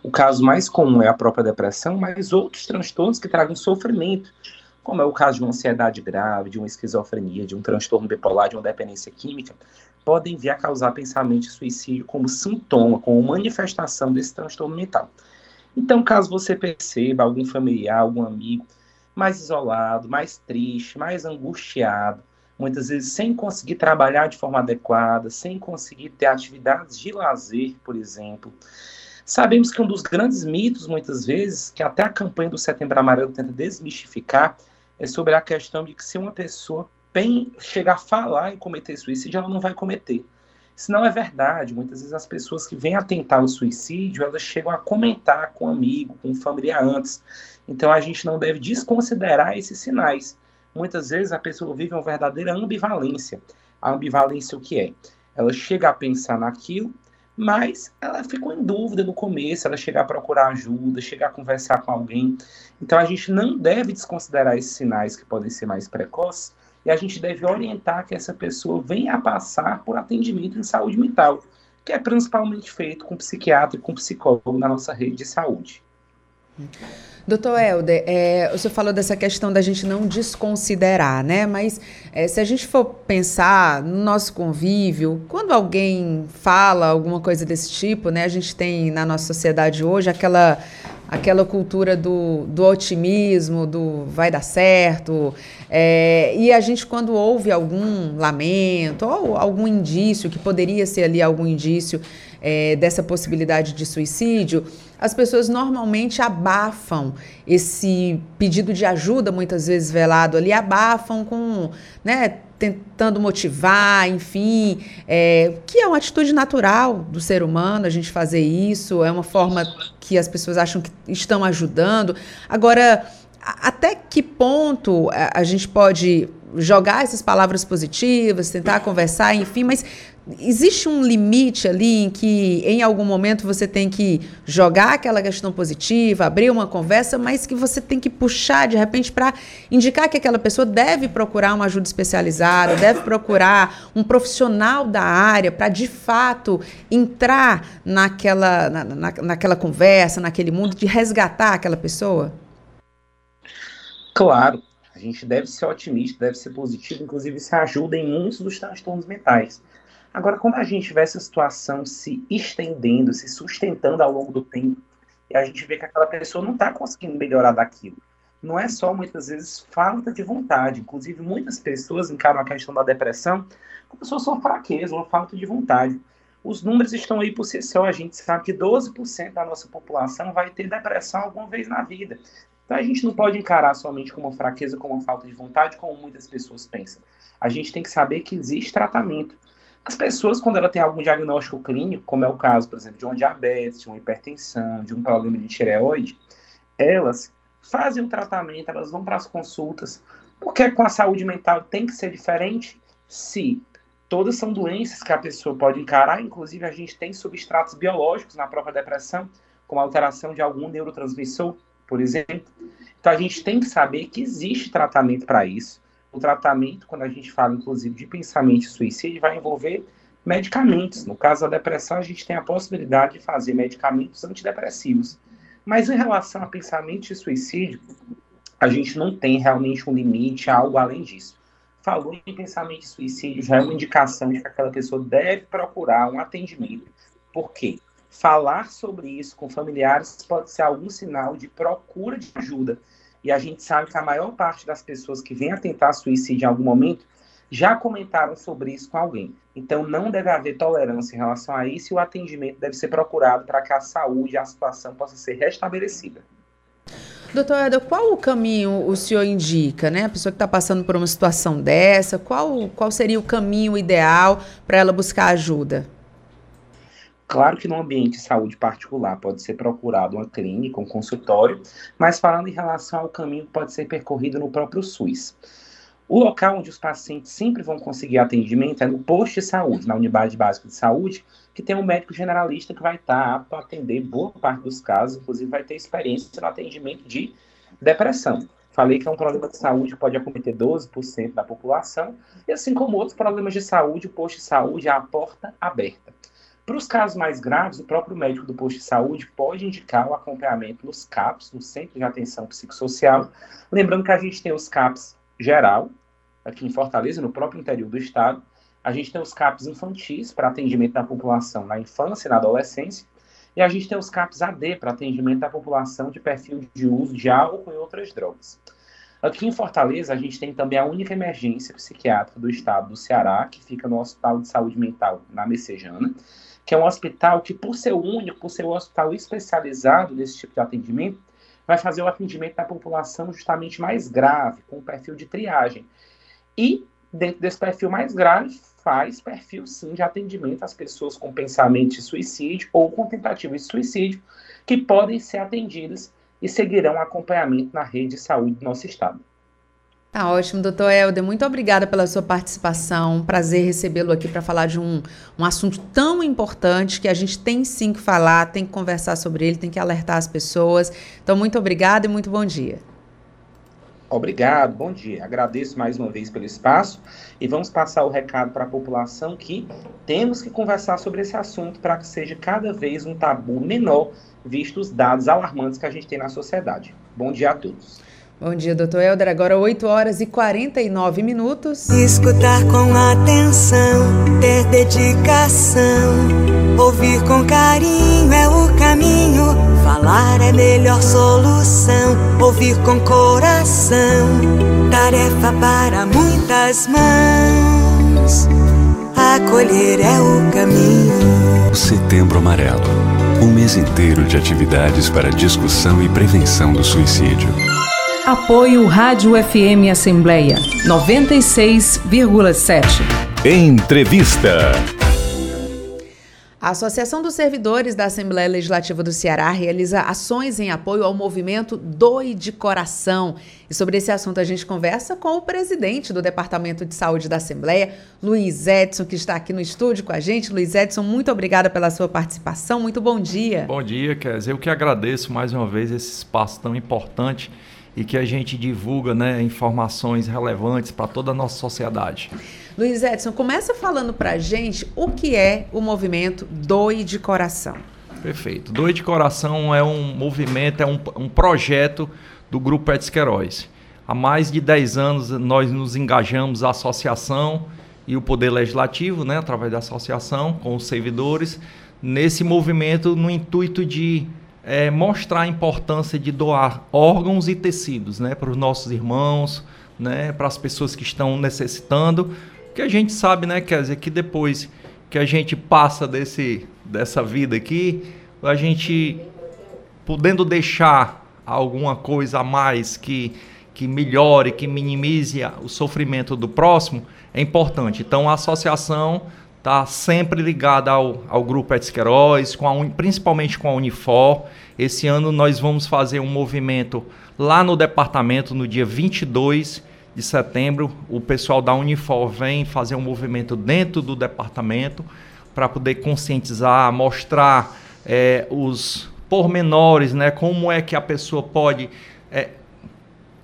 O caso mais comum é a própria depressão, mas outros transtornos que tragam sofrimento, como é o caso de uma ansiedade grave, de uma esquizofrenia, de um transtorno bipolar, de uma dependência química, podem vir a causar pensamento suicídio como sintoma, como manifestação desse transtorno mental. Então, caso você perceba algum familiar, algum amigo mais isolado, mais triste, mais angustiado, muitas vezes sem conseguir trabalhar de forma adequada, sem conseguir ter atividades de lazer, por exemplo, Sabemos que um dos grandes mitos, muitas vezes, que até a campanha do Setembro Amarelo tenta desmistificar, é sobre a questão de que se uma pessoa bem chegar a falar em cometer suicídio, ela não vai cometer. Isso não é verdade. Muitas vezes as pessoas que vêm a tentar o suicídio, elas chegam a comentar com um amigo, com um familiar antes. Então a gente não deve desconsiderar esses sinais. Muitas vezes a pessoa vive uma verdadeira ambivalência. A ambivalência o que é? Ela chega a pensar naquilo, mas ela ficou em dúvida no começo, ela chegar a procurar ajuda, chegar a conversar com alguém. Então a gente não deve desconsiderar esses sinais que podem ser mais precoces e a gente deve orientar que essa pessoa venha a passar por atendimento em saúde mental, que é principalmente feito com psiquiatra e com psicólogo na nossa rede de saúde. Doutor Helder, é, o senhor falou dessa questão da gente não desconsiderar, né? Mas é, se a gente for pensar no nosso convívio, quando alguém fala alguma coisa desse tipo, né? A gente tem na nossa sociedade hoje aquela aquela cultura do, do otimismo, do vai dar certo. É, e a gente, quando ouve algum lamento ou algum indício, que poderia ser ali algum indício é, dessa possibilidade de suicídio, as pessoas normalmente abafam esse pedido de ajuda, muitas vezes velado ali, abafam com, né, tentando motivar, enfim, é, que é uma atitude natural do ser humano a gente fazer isso, é uma forma que as pessoas acham que estão ajudando. Agora, até que ponto a gente pode jogar essas palavras positivas, tentar conversar, enfim, mas existe um limite ali em que em algum momento você tem que jogar aquela questão positiva, abrir uma conversa, mas que você tem que puxar de repente para indicar que aquela pessoa deve procurar uma ajuda especializada, deve procurar um profissional da área para de fato entrar naquela, na, na, naquela conversa, naquele mundo, de resgatar aquela pessoa? Claro, a gente deve ser otimista, deve ser positivo, inclusive isso ajuda em muitos dos transtornos mentais. Agora, quando a gente vê essa situação se estendendo, se sustentando ao longo do tempo, e a gente vê que aquela pessoa não está conseguindo melhorar daquilo, não é só muitas vezes falta de vontade. Inclusive, muitas pessoas encaram a questão da depressão como se fosse uma fraqueza, uma falta de vontade. Os números estão aí por si só. A gente sabe que 12% da nossa população vai ter depressão alguma vez na vida. Então a gente não pode encarar somente como fraqueza, como falta de vontade, como muitas pessoas pensam. A gente tem que saber que existe tratamento. As pessoas, quando ela tem algum diagnóstico clínico, como é o caso, por exemplo, de uma diabetes, de uma hipertensão, de um problema de tireoide, elas fazem o tratamento, elas vão para as consultas. Porque com a saúde mental tem que ser diferente? Se todas são doenças que a pessoa pode encarar, inclusive a gente tem substratos biológicos na própria depressão, como alteração de algum neurotransmissor, por exemplo. Então a gente tem que saber que existe tratamento para isso. O tratamento, quando a gente fala, inclusive, de pensamento suicídio, vai envolver medicamentos. No caso da depressão, a gente tem a possibilidade de fazer medicamentos antidepressivos. Mas em relação a pensamento de suicídio, a gente não tem realmente um limite, algo além disso. Falou em pensamento de suicídio, já é uma indicação de que aquela pessoa deve procurar um atendimento. Por quê? Falar sobre isso com familiares pode ser algum sinal de procura de ajuda. E a gente sabe que a maior parte das pessoas que vêm a tentar suicídio em algum momento já comentaram sobre isso com alguém. Então não deve haver tolerância em relação a isso e o atendimento deve ser procurado para que a saúde a situação possa ser restabelecida. Doutor Eda, qual o caminho o senhor indica, né? A pessoa que está passando por uma situação dessa, qual, qual seria o caminho ideal para ela buscar ajuda? Claro que no ambiente de saúde particular pode ser procurado uma clínica, um consultório, mas falando em relação ao caminho que pode ser percorrido no próprio SUS. O local onde os pacientes sempre vão conseguir atendimento é no posto de saúde, na unidade básica de saúde, que tem um médico generalista que vai estar apto a atender boa parte dos casos, inclusive vai ter experiência no atendimento de depressão. Falei que é um problema de saúde que pode acometer 12% da população, e assim como outros problemas de saúde, o posto de saúde é a porta aberta. Para os casos mais graves, o próprio médico do posto de saúde pode indicar o acompanhamento nos CAPs, no Centro de Atenção Psicossocial. Lembrando que a gente tem os CAPs geral, aqui em Fortaleza, no próprio interior do estado. A gente tem os CAPs infantis para atendimento da população na infância e na adolescência. E a gente tem os CAPs AD para atendimento da população de perfil de uso de álcool e outras drogas. Aqui em Fortaleza, a gente tem também a única emergência psiquiátrica do estado do Ceará, que fica no Hospital de Saúde Mental na Messejana, que é um hospital que, por ser único, por ser um hospital especializado nesse tipo de atendimento, vai fazer o atendimento da população justamente mais grave, com perfil de triagem. E, dentro desse perfil mais grave, faz perfil, sim, de atendimento às pessoas com pensamento de suicídio ou com tentativa de suicídio, que podem ser atendidas e seguirão acompanhamento na rede de saúde do nosso estado. Tá ótimo, doutor Helder. Muito obrigada pela sua participação. Prazer recebê-lo aqui para falar de um, um assunto tão importante que a gente tem sim que falar, tem que conversar sobre ele, tem que alertar as pessoas. Então, muito obrigada e muito bom dia. Obrigado, bom dia. Agradeço mais uma vez pelo espaço e vamos passar o recado para a população que temos que conversar sobre esse assunto para que seja cada vez um tabu menor, visto os dados alarmantes que a gente tem na sociedade. Bom dia a todos. Bom dia, doutor Helder. Agora 8 horas e 49 minutos. Escutar com atenção, ter dedicação, ouvir com carinho é o caminho. Falar é melhor solução, ouvir com coração, tarefa para muitas mãos. Acolher é o caminho. Setembro Amarelo um mês inteiro de atividades para discussão e prevenção do suicídio. Apoio Rádio FM Assembleia 96,7. Entrevista. A Associação dos Servidores da Assembleia Legislativa do Ceará realiza ações em apoio ao movimento Doe de Coração. E sobre esse assunto a gente conversa com o presidente do Departamento de Saúde da Assembleia, Luiz Edson, que está aqui no estúdio com a gente. Luiz Edson, muito obrigada pela sua participação. Muito bom dia. Bom dia, Kézia. Eu que agradeço mais uma vez esse espaço tão importante e que a gente divulga né, informações relevantes para toda a nossa sociedade. Luiz Edson, começa falando para a gente o que é o movimento Doe de Coração. Perfeito. Doe de Coração é um movimento, é um, um projeto do Grupo Queiroz. Há mais de 10 anos nós nos engajamos a associação e o Poder Legislativo, né, através da associação, com os servidores, nesse movimento no intuito de é, mostrar a importância de doar órgãos e tecidos né, para os nossos irmãos, né, para as pessoas que estão necessitando. Que a gente sabe, né, quer dizer, que depois que a gente passa desse, dessa vida aqui, a gente podendo deixar alguma coisa a mais que, que melhore, que minimize o sofrimento do próximo, é importante. Então a associação está sempre ligada ao, ao grupo Etisqueiroz, com a, principalmente com a Unifor. Esse ano nós vamos fazer um movimento lá no departamento no dia 22 de setembro. O pessoal da Unifor vem fazer um movimento dentro do departamento para poder conscientizar, mostrar é, os pormenores, né, como é que a pessoa pode é,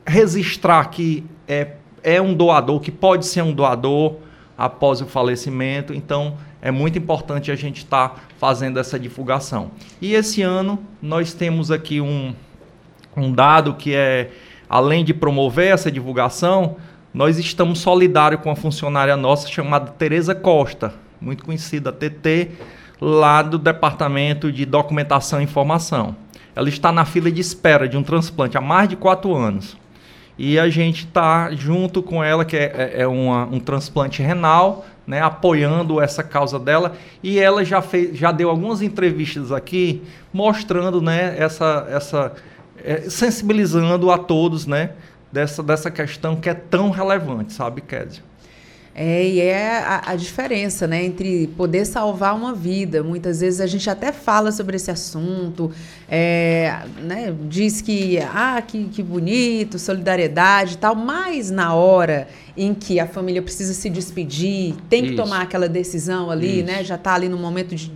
registrar que é, é um doador, que pode ser um doador, após o falecimento. Então, é muito importante a gente estar tá fazendo essa divulgação. E esse ano nós temos aqui um, um dado que é, além de promover essa divulgação, nós estamos solidários com uma funcionária nossa chamada Tereza Costa, muito conhecida TT, lá do Departamento de Documentação e Informação. Ela está na fila de espera de um transplante há mais de quatro anos e a gente está junto com ela, que é, é, é uma, um transplante renal, né, apoiando essa causa dela. E ela já, fez, já deu algumas entrevistas aqui mostrando né, essa, essa é, sensibilizando a todos né, dessa, dessa questão que é tão relevante, sabe, Kézia? É, e é a, a, diferença, né, entre poder salvar uma vida. Muitas vezes a gente até fala sobre esse assunto, é, né, diz que, ah, que, que bonito, solidariedade e tal, mas na hora em que a família precisa se despedir, tem que Isso. tomar aquela decisão ali, Isso. né, já está ali no momento de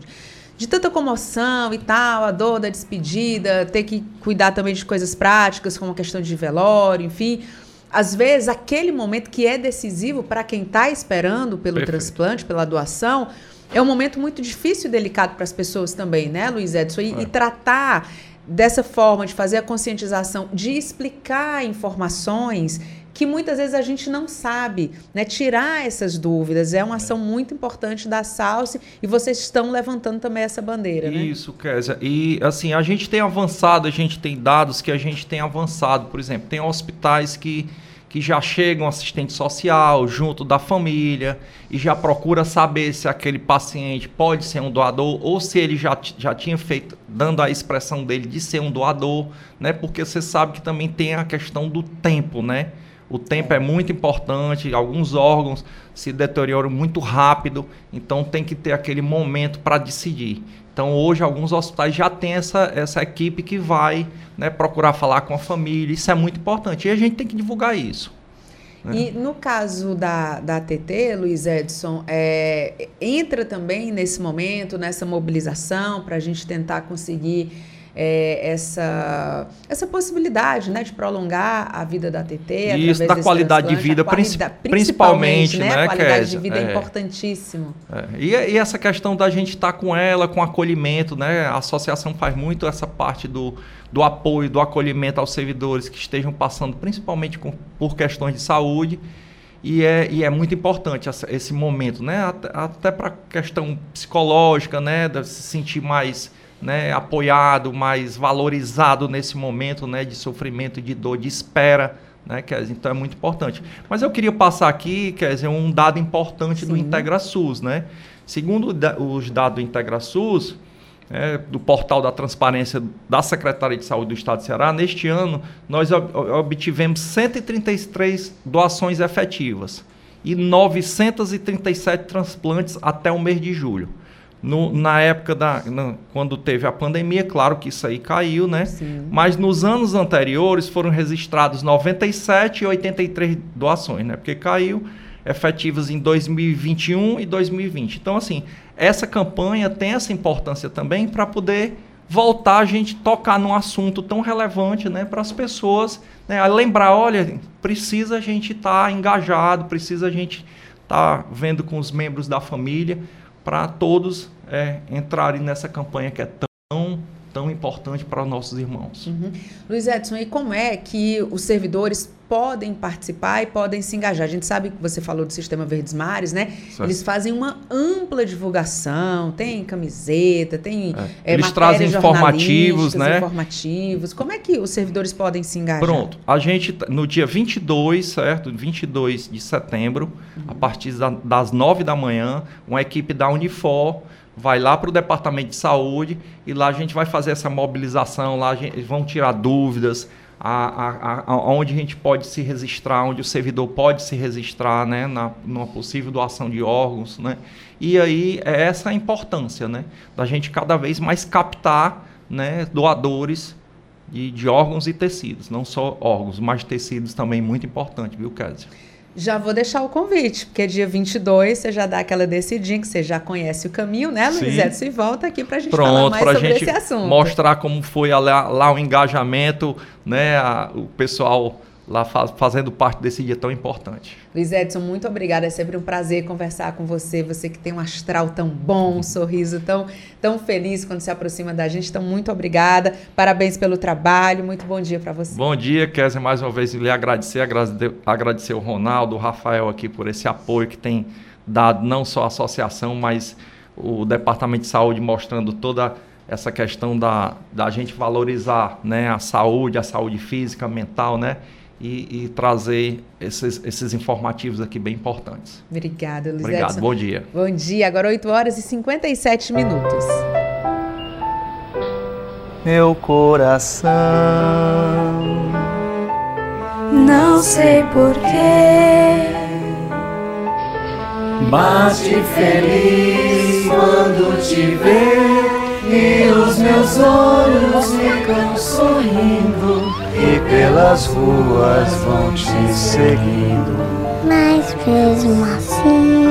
de tanta comoção e tal, a dor da despedida, ter que cuidar também de coisas práticas, como a questão de velório, enfim às vezes, aquele momento que é decisivo para quem está esperando pelo Perfeito. transplante, pela doação, é um momento muito difícil e delicado para as pessoas também, né, Luiz Edson? E, é. e tratar dessa forma de fazer a conscientização, de explicar informações que muitas vezes a gente não sabe, né? Tirar essas dúvidas é uma ação muito importante da Salse e vocês estão levantando também essa bandeira, né? Isso, Kézia. E assim, a gente tem avançado, a gente tem dados que a gente tem avançado, por exemplo, tem hospitais que que já chegam assistente social junto da família e já procura saber se aquele paciente pode ser um doador ou se ele já, já tinha feito, dando a expressão dele de ser um doador, né? Porque você sabe que também tem a questão do tempo, né? O tempo é muito importante, alguns órgãos se deterioram muito rápido, então tem que ter aquele momento para decidir. Então hoje alguns hospitais já têm essa, essa equipe que vai né, procurar falar com a família, isso é muito importante e a gente tem que divulgar isso. Né? E no caso da, da TT, Luiz Edson, é, entra também nesse momento, nessa mobilização para a gente tentar conseguir é, essa, essa possibilidade né, de prolongar a vida da TT. Isso, da qualidade de vida, qualidade, principalmente, né? A qualidade de vida é, é importantíssimo. É. E, e, essa questão da gente estar tá com ela, com acolhimento, né? A associação faz muito essa parte do, do apoio, do acolhimento aos servidores que estejam passando principalmente com, por questões de saúde. E é, e é muito importante essa, esse momento, né? Até, até para questão psicológica, né? De se sentir mais né, apoiado, mais valorizado nesse momento né, de sofrimento, de dor, de espera. Né, Kézia? Então é muito importante. Mas eu queria passar aqui, Kézia, um dado importante Sim. do IntegraSUS. Né? Segundo os dados do IntegraSUS, é, do portal da transparência da Secretaria de Saúde do Estado de Ceará, neste ano nós obtivemos 133 doações efetivas e 937 transplantes até o mês de julho. No, na época da. Na, quando teve a pandemia, claro que isso aí caiu, né? Sim. Mas nos anos anteriores foram registrados 97 e 83 doações, né? Porque caiu efetivas em 2021 e 2020. Então, assim, essa campanha tem essa importância também para poder voltar a gente tocar num assunto tão relevante, né? Para as pessoas né, a lembrar, olha, precisa a gente estar tá engajado, precisa a gente estar tá vendo com os membros da família para todos é, entrarem nessa campanha que é tão tão importante para os nossos irmãos. Uhum. Luiz Edson, e como é que os servidores podem participar e podem se engajar? A gente sabe que você falou do Sistema Verdes Mares, né? Certo. Eles fazem uma ampla divulgação, tem camiseta, tem é. é Eles trazem informativos, né? informativos. Como é que os servidores podem se engajar? Pronto, a gente no dia 22, certo? 22 de setembro, uhum. a partir das 9 da manhã, uma equipe da Unifor vai lá para o departamento de saúde e lá a gente vai fazer essa mobilização, lá gente, vão tirar dúvidas, a, a, a, onde a gente pode se registrar, onde o servidor pode se registrar, né, na numa possível doação de órgãos, né, e aí é essa a importância, né, da gente cada vez mais captar, né, doadores de, de órgãos e tecidos, não só órgãos, mas tecidos também muito importante, viu, Kézia? Já vou deixar o convite, porque dia 22 você já dá aquela decidinha, que você já conhece o caminho, né, Luiz Sim. Edson? E volta aqui para a gente Pronto, falar mais sobre esse assunto. mostrar como foi lá, lá o engajamento, né, a, o pessoal lá faz, fazendo parte desse dia tão importante. Luiz Edson, muito obrigada. É sempre um prazer conversar com você. Você que tem um astral tão bom, um sorriso tão, tão feliz quando se aproxima da gente. Então, muito obrigada. Parabéns pelo trabalho. Muito bom dia para você. Bom dia, Kézia. Mais uma vez lhe agradecer, agradecer, agradecer o Ronaldo, o Rafael aqui por esse apoio que tem dado não só a associação, mas o Departamento de Saúde mostrando toda essa questão da, da gente valorizar né, a saúde, a saúde física, mental, né? E, e trazer esses, esses, informativos aqui bem importantes. Obrigada, Luiz Obrigado, Edson. bom dia. Bom dia, agora 8 horas e 57 minutos. Meu coração Não sei porquê bate feliz quando te vê e os meus olhos ficam sorrindo e pelas ruas vão te seguindo. Mas mesmo assim.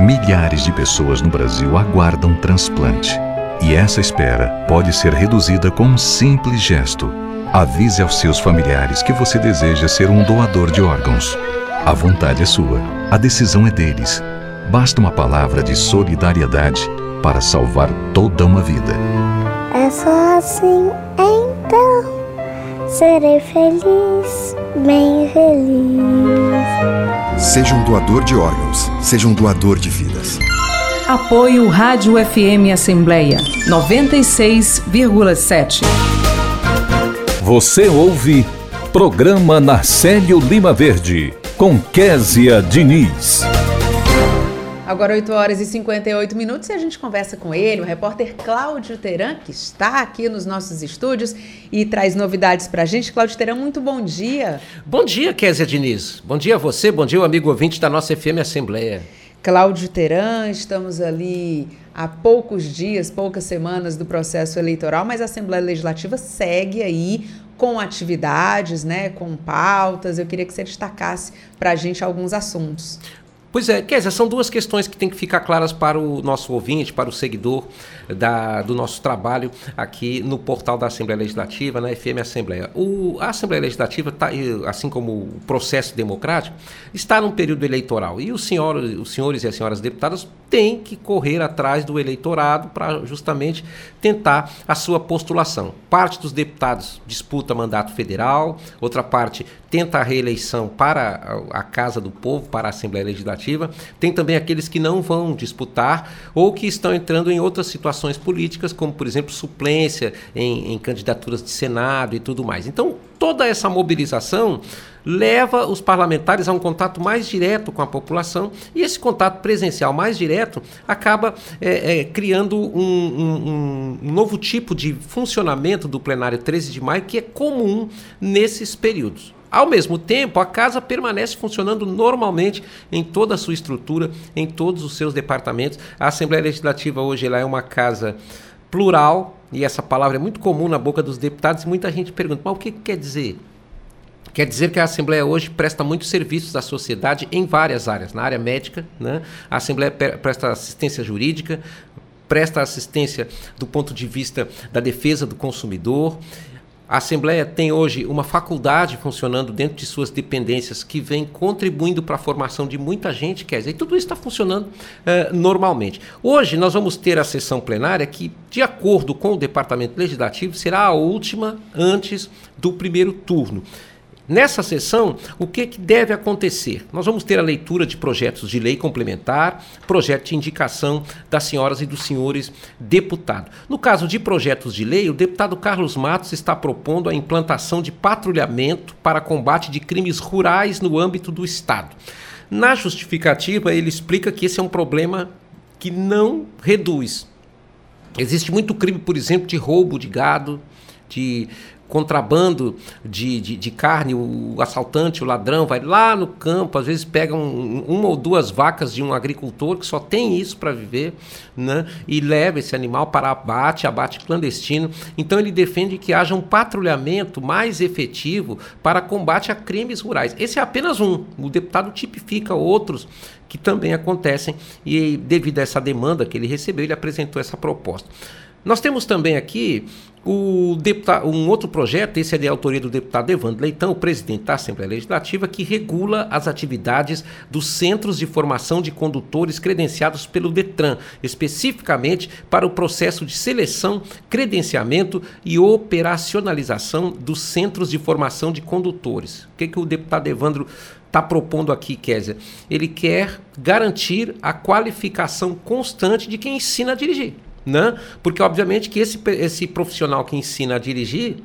Milhares de pessoas no Brasil aguardam transplante. E essa espera pode ser reduzida com um simples gesto. Avise aos seus familiares que você deseja ser um doador de órgãos. A vontade é sua, a decisão é deles. Basta uma palavra de solidariedade para salvar toda uma vida. É só assim, então. Serei feliz, bem feliz. Seja um doador de órgãos, seja um doador de vidas. Apoio Rádio FM Assembleia 96,7. Você ouve Programa Narcélio Lima Verde, com Késia Diniz. Agora 8 horas e 58 minutos e a gente conversa com ele, o repórter Cláudio Teran, que está aqui nos nossos estúdios e traz novidades para a gente. Cláudio Teran, muito bom dia. Bom dia, Késia Diniz. Bom dia a você, bom dia, o amigo ouvinte da nossa FM Assembleia. Cláudio Teran, estamos ali há poucos dias, poucas semanas do processo eleitoral, mas a Assembleia Legislativa segue aí com atividades, né, com pautas. Eu queria que você destacasse para a gente alguns assuntos. Pois é, Kézia, são duas questões que têm que ficar claras para o nosso ouvinte, para o seguidor da, do nosso trabalho aqui no portal da Assembleia Legislativa, na FM Assembleia. O, a Assembleia Legislativa, tá, assim como o processo democrático, está num período eleitoral e os, senhor, os senhores e as senhoras deputadas têm que correr atrás do eleitorado para justamente tentar a sua postulação. Parte dos deputados disputa mandato federal, outra parte tenta a reeleição para a Casa do Povo, para a Assembleia Legislativa. Tem também aqueles que não vão disputar ou que estão entrando em outras situações políticas, como, por exemplo, suplência em, em candidaturas de Senado e tudo mais. Então, toda essa mobilização leva os parlamentares a um contato mais direto com a população e esse contato presencial mais direto acaba é, é, criando um, um, um, novo tipo de funcionamento do plenário 13 de maio que é comum nesses períodos. Ao mesmo tempo, a casa permanece funcionando normalmente em toda a sua estrutura, em todos os seus departamentos. A Assembleia Legislativa hoje ela é uma casa plural, e essa palavra é muito comum na boca dos deputados, e muita gente pergunta, mas o que quer dizer? Quer dizer que a Assembleia hoje presta muitos serviços à sociedade em várias áreas. Na área médica, né? a Assembleia presta assistência jurídica, presta assistência do ponto de vista da defesa do consumidor, a Assembleia tem hoje uma faculdade funcionando dentro de suas dependências que vem contribuindo para a formação de muita gente, quer dizer, e tudo isso está funcionando uh, normalmente. Hoje nós vamos ter a sessão plenária que, de acordo com o Departamento Legislativo, será a última antes do primeiro turno. Nessa sessão, o que, que, deve acontecer? Nós vamos ter a leitura de projetos de lei complementar, projeto de indicação das senhoras e dos senhores deputados. No caso de projetos de lei, o deputado Carlos Matos está propondo a implantação de patrulhamento para combate de crimes rurais no âmbito do Estado. Na justificativa, ele explica que esse é um problema que não reduz. Existe muito crime, por exemplo, de roubo de gado, de contrabando de, de, de, carne, o assaltante, o ladrão, vai lá no campo, às vezes pega um, uma ou duas vacas de um agricultor que só tem isso para viver, né? e leva esse animal para abate, abate clandestino. Então ele defende que haja um patrulhamento mais efetivo para combate a crimes rurais. Esse é apenas um. O deputado tipifica outros que também acontecem e devido a essa demanda que ele recebeu, ele apresentou essa proposta. Nós temos também aqui o deputado, um outro projeto, esse é de autoria do deputado Evandro Leitão, presidente da Assembleia Legislativa, que regula as atividades dos centros de formação de condutores credenciados pelo Detran, especificamente para o processo de seleção, credenciamento e operacionalização dos centros de formação de condutores. O que, que o deputado Evandro está propondo aqui, Kézia? Ele quer garantir a qualificação constante de quem ensina a dirigir né? Porque obviamente que esse, esse profissional que ensina a dirigir,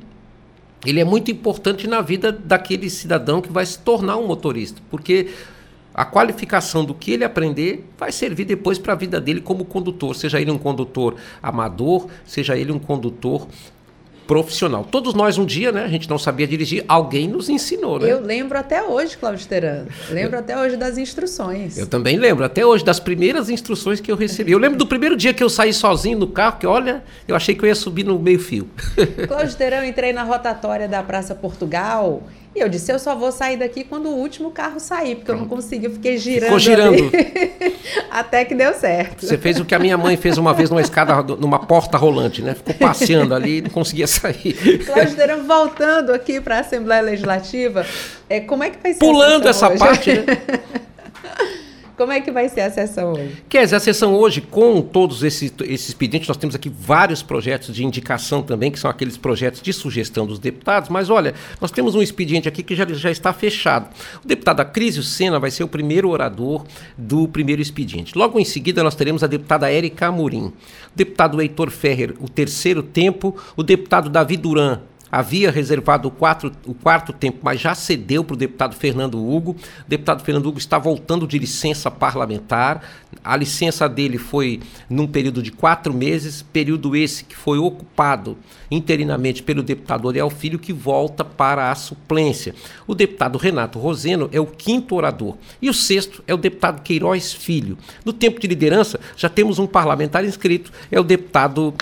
ele é muito importante na vida daquele cidadão que vai se tornar um motorista, porque a qualificação do que ele aprender vai servir depois para a vida dele como condutor, seja ele um condutor amador, seja ele um condutor profissional. Todos nós um dia, né, a gente não sabia dirigir, alguém nos ensinou, né? Eu lembro até hoje, Cláudio Teran. Lembro até hoje das instruções. Eu também lembro, até hoje das primeiras instruções que eu recebi. Eu lembro do primeiro dia que eu saí sozinho no carro, que olha, eu achei que eu ia subir no meio-fio. Cláudio eu entrei na rotatória da Praça Portugal e eu disse, eu só vou sair daqui quando o último carro sair, porque Pronto. eu não consegui, eu fiquei girando. Ficou girando. Até que deu certo. Você fez o que a minha mãe fez uma vez numa escada, numa porta rolante, né? Ficou passeando ali e não conseguia sair. Cláudio voltando aqui para a Assembleia Legislativa, é, como é que vai ser Pulando essa hoje? parte, né? Como é que vai ser a sessão hoje? Dizer, a sessão hoje, com todos esses, esses pedidos, nós temos aqui vários projetos de indicação também, que são aqueles projetos de sugestão dos deputados, mas olha, nós temos um expediente aqui que já, já está fechado. O deputado Acrísio Sena vai ser o primeiro orador do primeiro expediente. Logo em seguida, nós teremos a deputada Érica Amorim, o deputado Heitor Ferrer, o terceiro tempo, o deputado Davi Duran, havia reservado o, quatro, o quarto tempo, mas já cedeu para o deputado Fernando Hugo. O deputado Fernando Hugo está voltando de licença parlamentar. A licença dele foi num período de quatro meses, período esse que foi ocupado interinamente pelo deputado Oriel Filho, que volta para a suplência. O deputado Renato Roseno é o quinto orador. E o sexto é o deputado Queiroz Filho. No tempo de liderança, já temos um parlamentar inscrito, é o deputado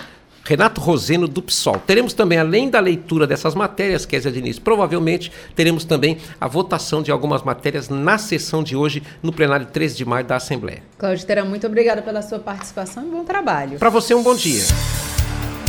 Renato Roseno do PSOL. Teremos também, além da leitura dessas matérias, Kézia Diniz, provavelmente teremos também a votação de algumas matérias na sessão de hoje, no plenário 13 de maio da Assembleia. Cláudio Terá, muito obrigada pela sua participação e bom trabalho. Para você, um bom dia.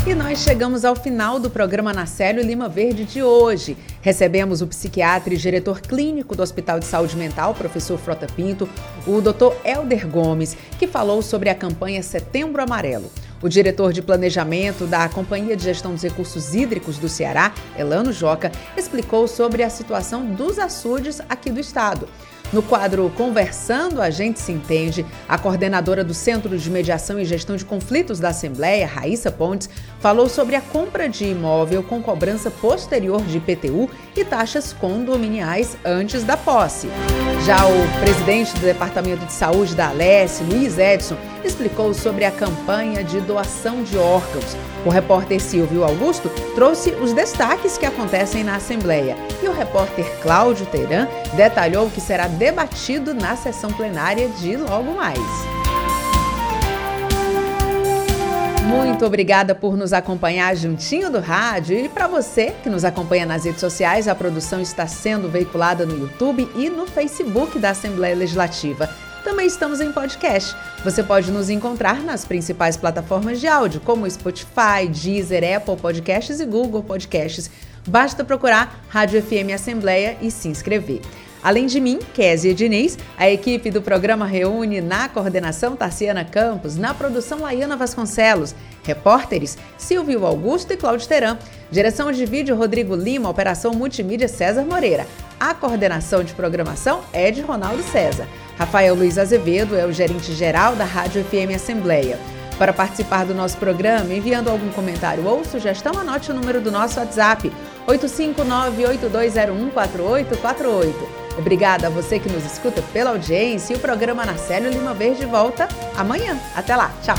E nós chegamos ao final do programa Nacélio Lima Verde de hoje. Recebemos o psiquiatra e diretor clínico do Hospital de Saúde Mental, professor Frota Pinto, o Dr. Elder Gomes, que falou sobre a campanha Setembro Amarelo. O diretor de planejamento da Companhia de Gestão dos Recursos Hídricos do Ceará, Elano Joca, explicou sobre a situação dos açudes aqui do estado. No quadro Conversando, a gente se entende, a coordenadora do Centro de Mediação e Gestão de Conflitos da Assembleia, Raíssa Pontes, falou sobre a compra de imóvel com cobrança posterior de IPTU e taxas condominiais antes da posse. Já o presidente do Departamento de Saúde da Alesse, Luiz Edson, explicou sobre a campanha de doação de órgãos. O repórter Silvio Augusto trouxe os destaques que acontecem na Assembleia e o repórter Cláudio Teirã detalhou o que será debatido na sessão plenária de logo mais. Muito obrigada por nos acompanhar juntinho do rádio e para você que nos acompanha nas redes sociais, a produção está sendo veiculada no YouTube e no Facebook da Assembleia Legislativa. Também estamos em podcast. Você pode nos encontrar nas principais plataformas de áudio, como Spotify, Deezer, Apple Podcasts e Google Podcasts. Basta procurar Rádio FM Assembleia e se inscrever. Além de mim, Kézia Diniz, a equipe do programa reúne na coordenação Tarciana Campos, na produção Laiana Vasconcelos, repórteres Silvio Augusto e Cláudio Teran, direção de vídeo Rodrigo Lima, operação multimídia César Moreira. A coordenação de programação é de Ronaldo César. Rafael Luiz Azevedo é o gerente geral da Rádio FM Assembleia. Para participar do nosso programa, enviando algum comentário ou sugestão, anote o número do nosso WhatsApp, 859-8201-4848. Obrigada a você que nos escuta pela audiência e o programa Narcélio Lima Verde volta amanhã. Até lá, tchau!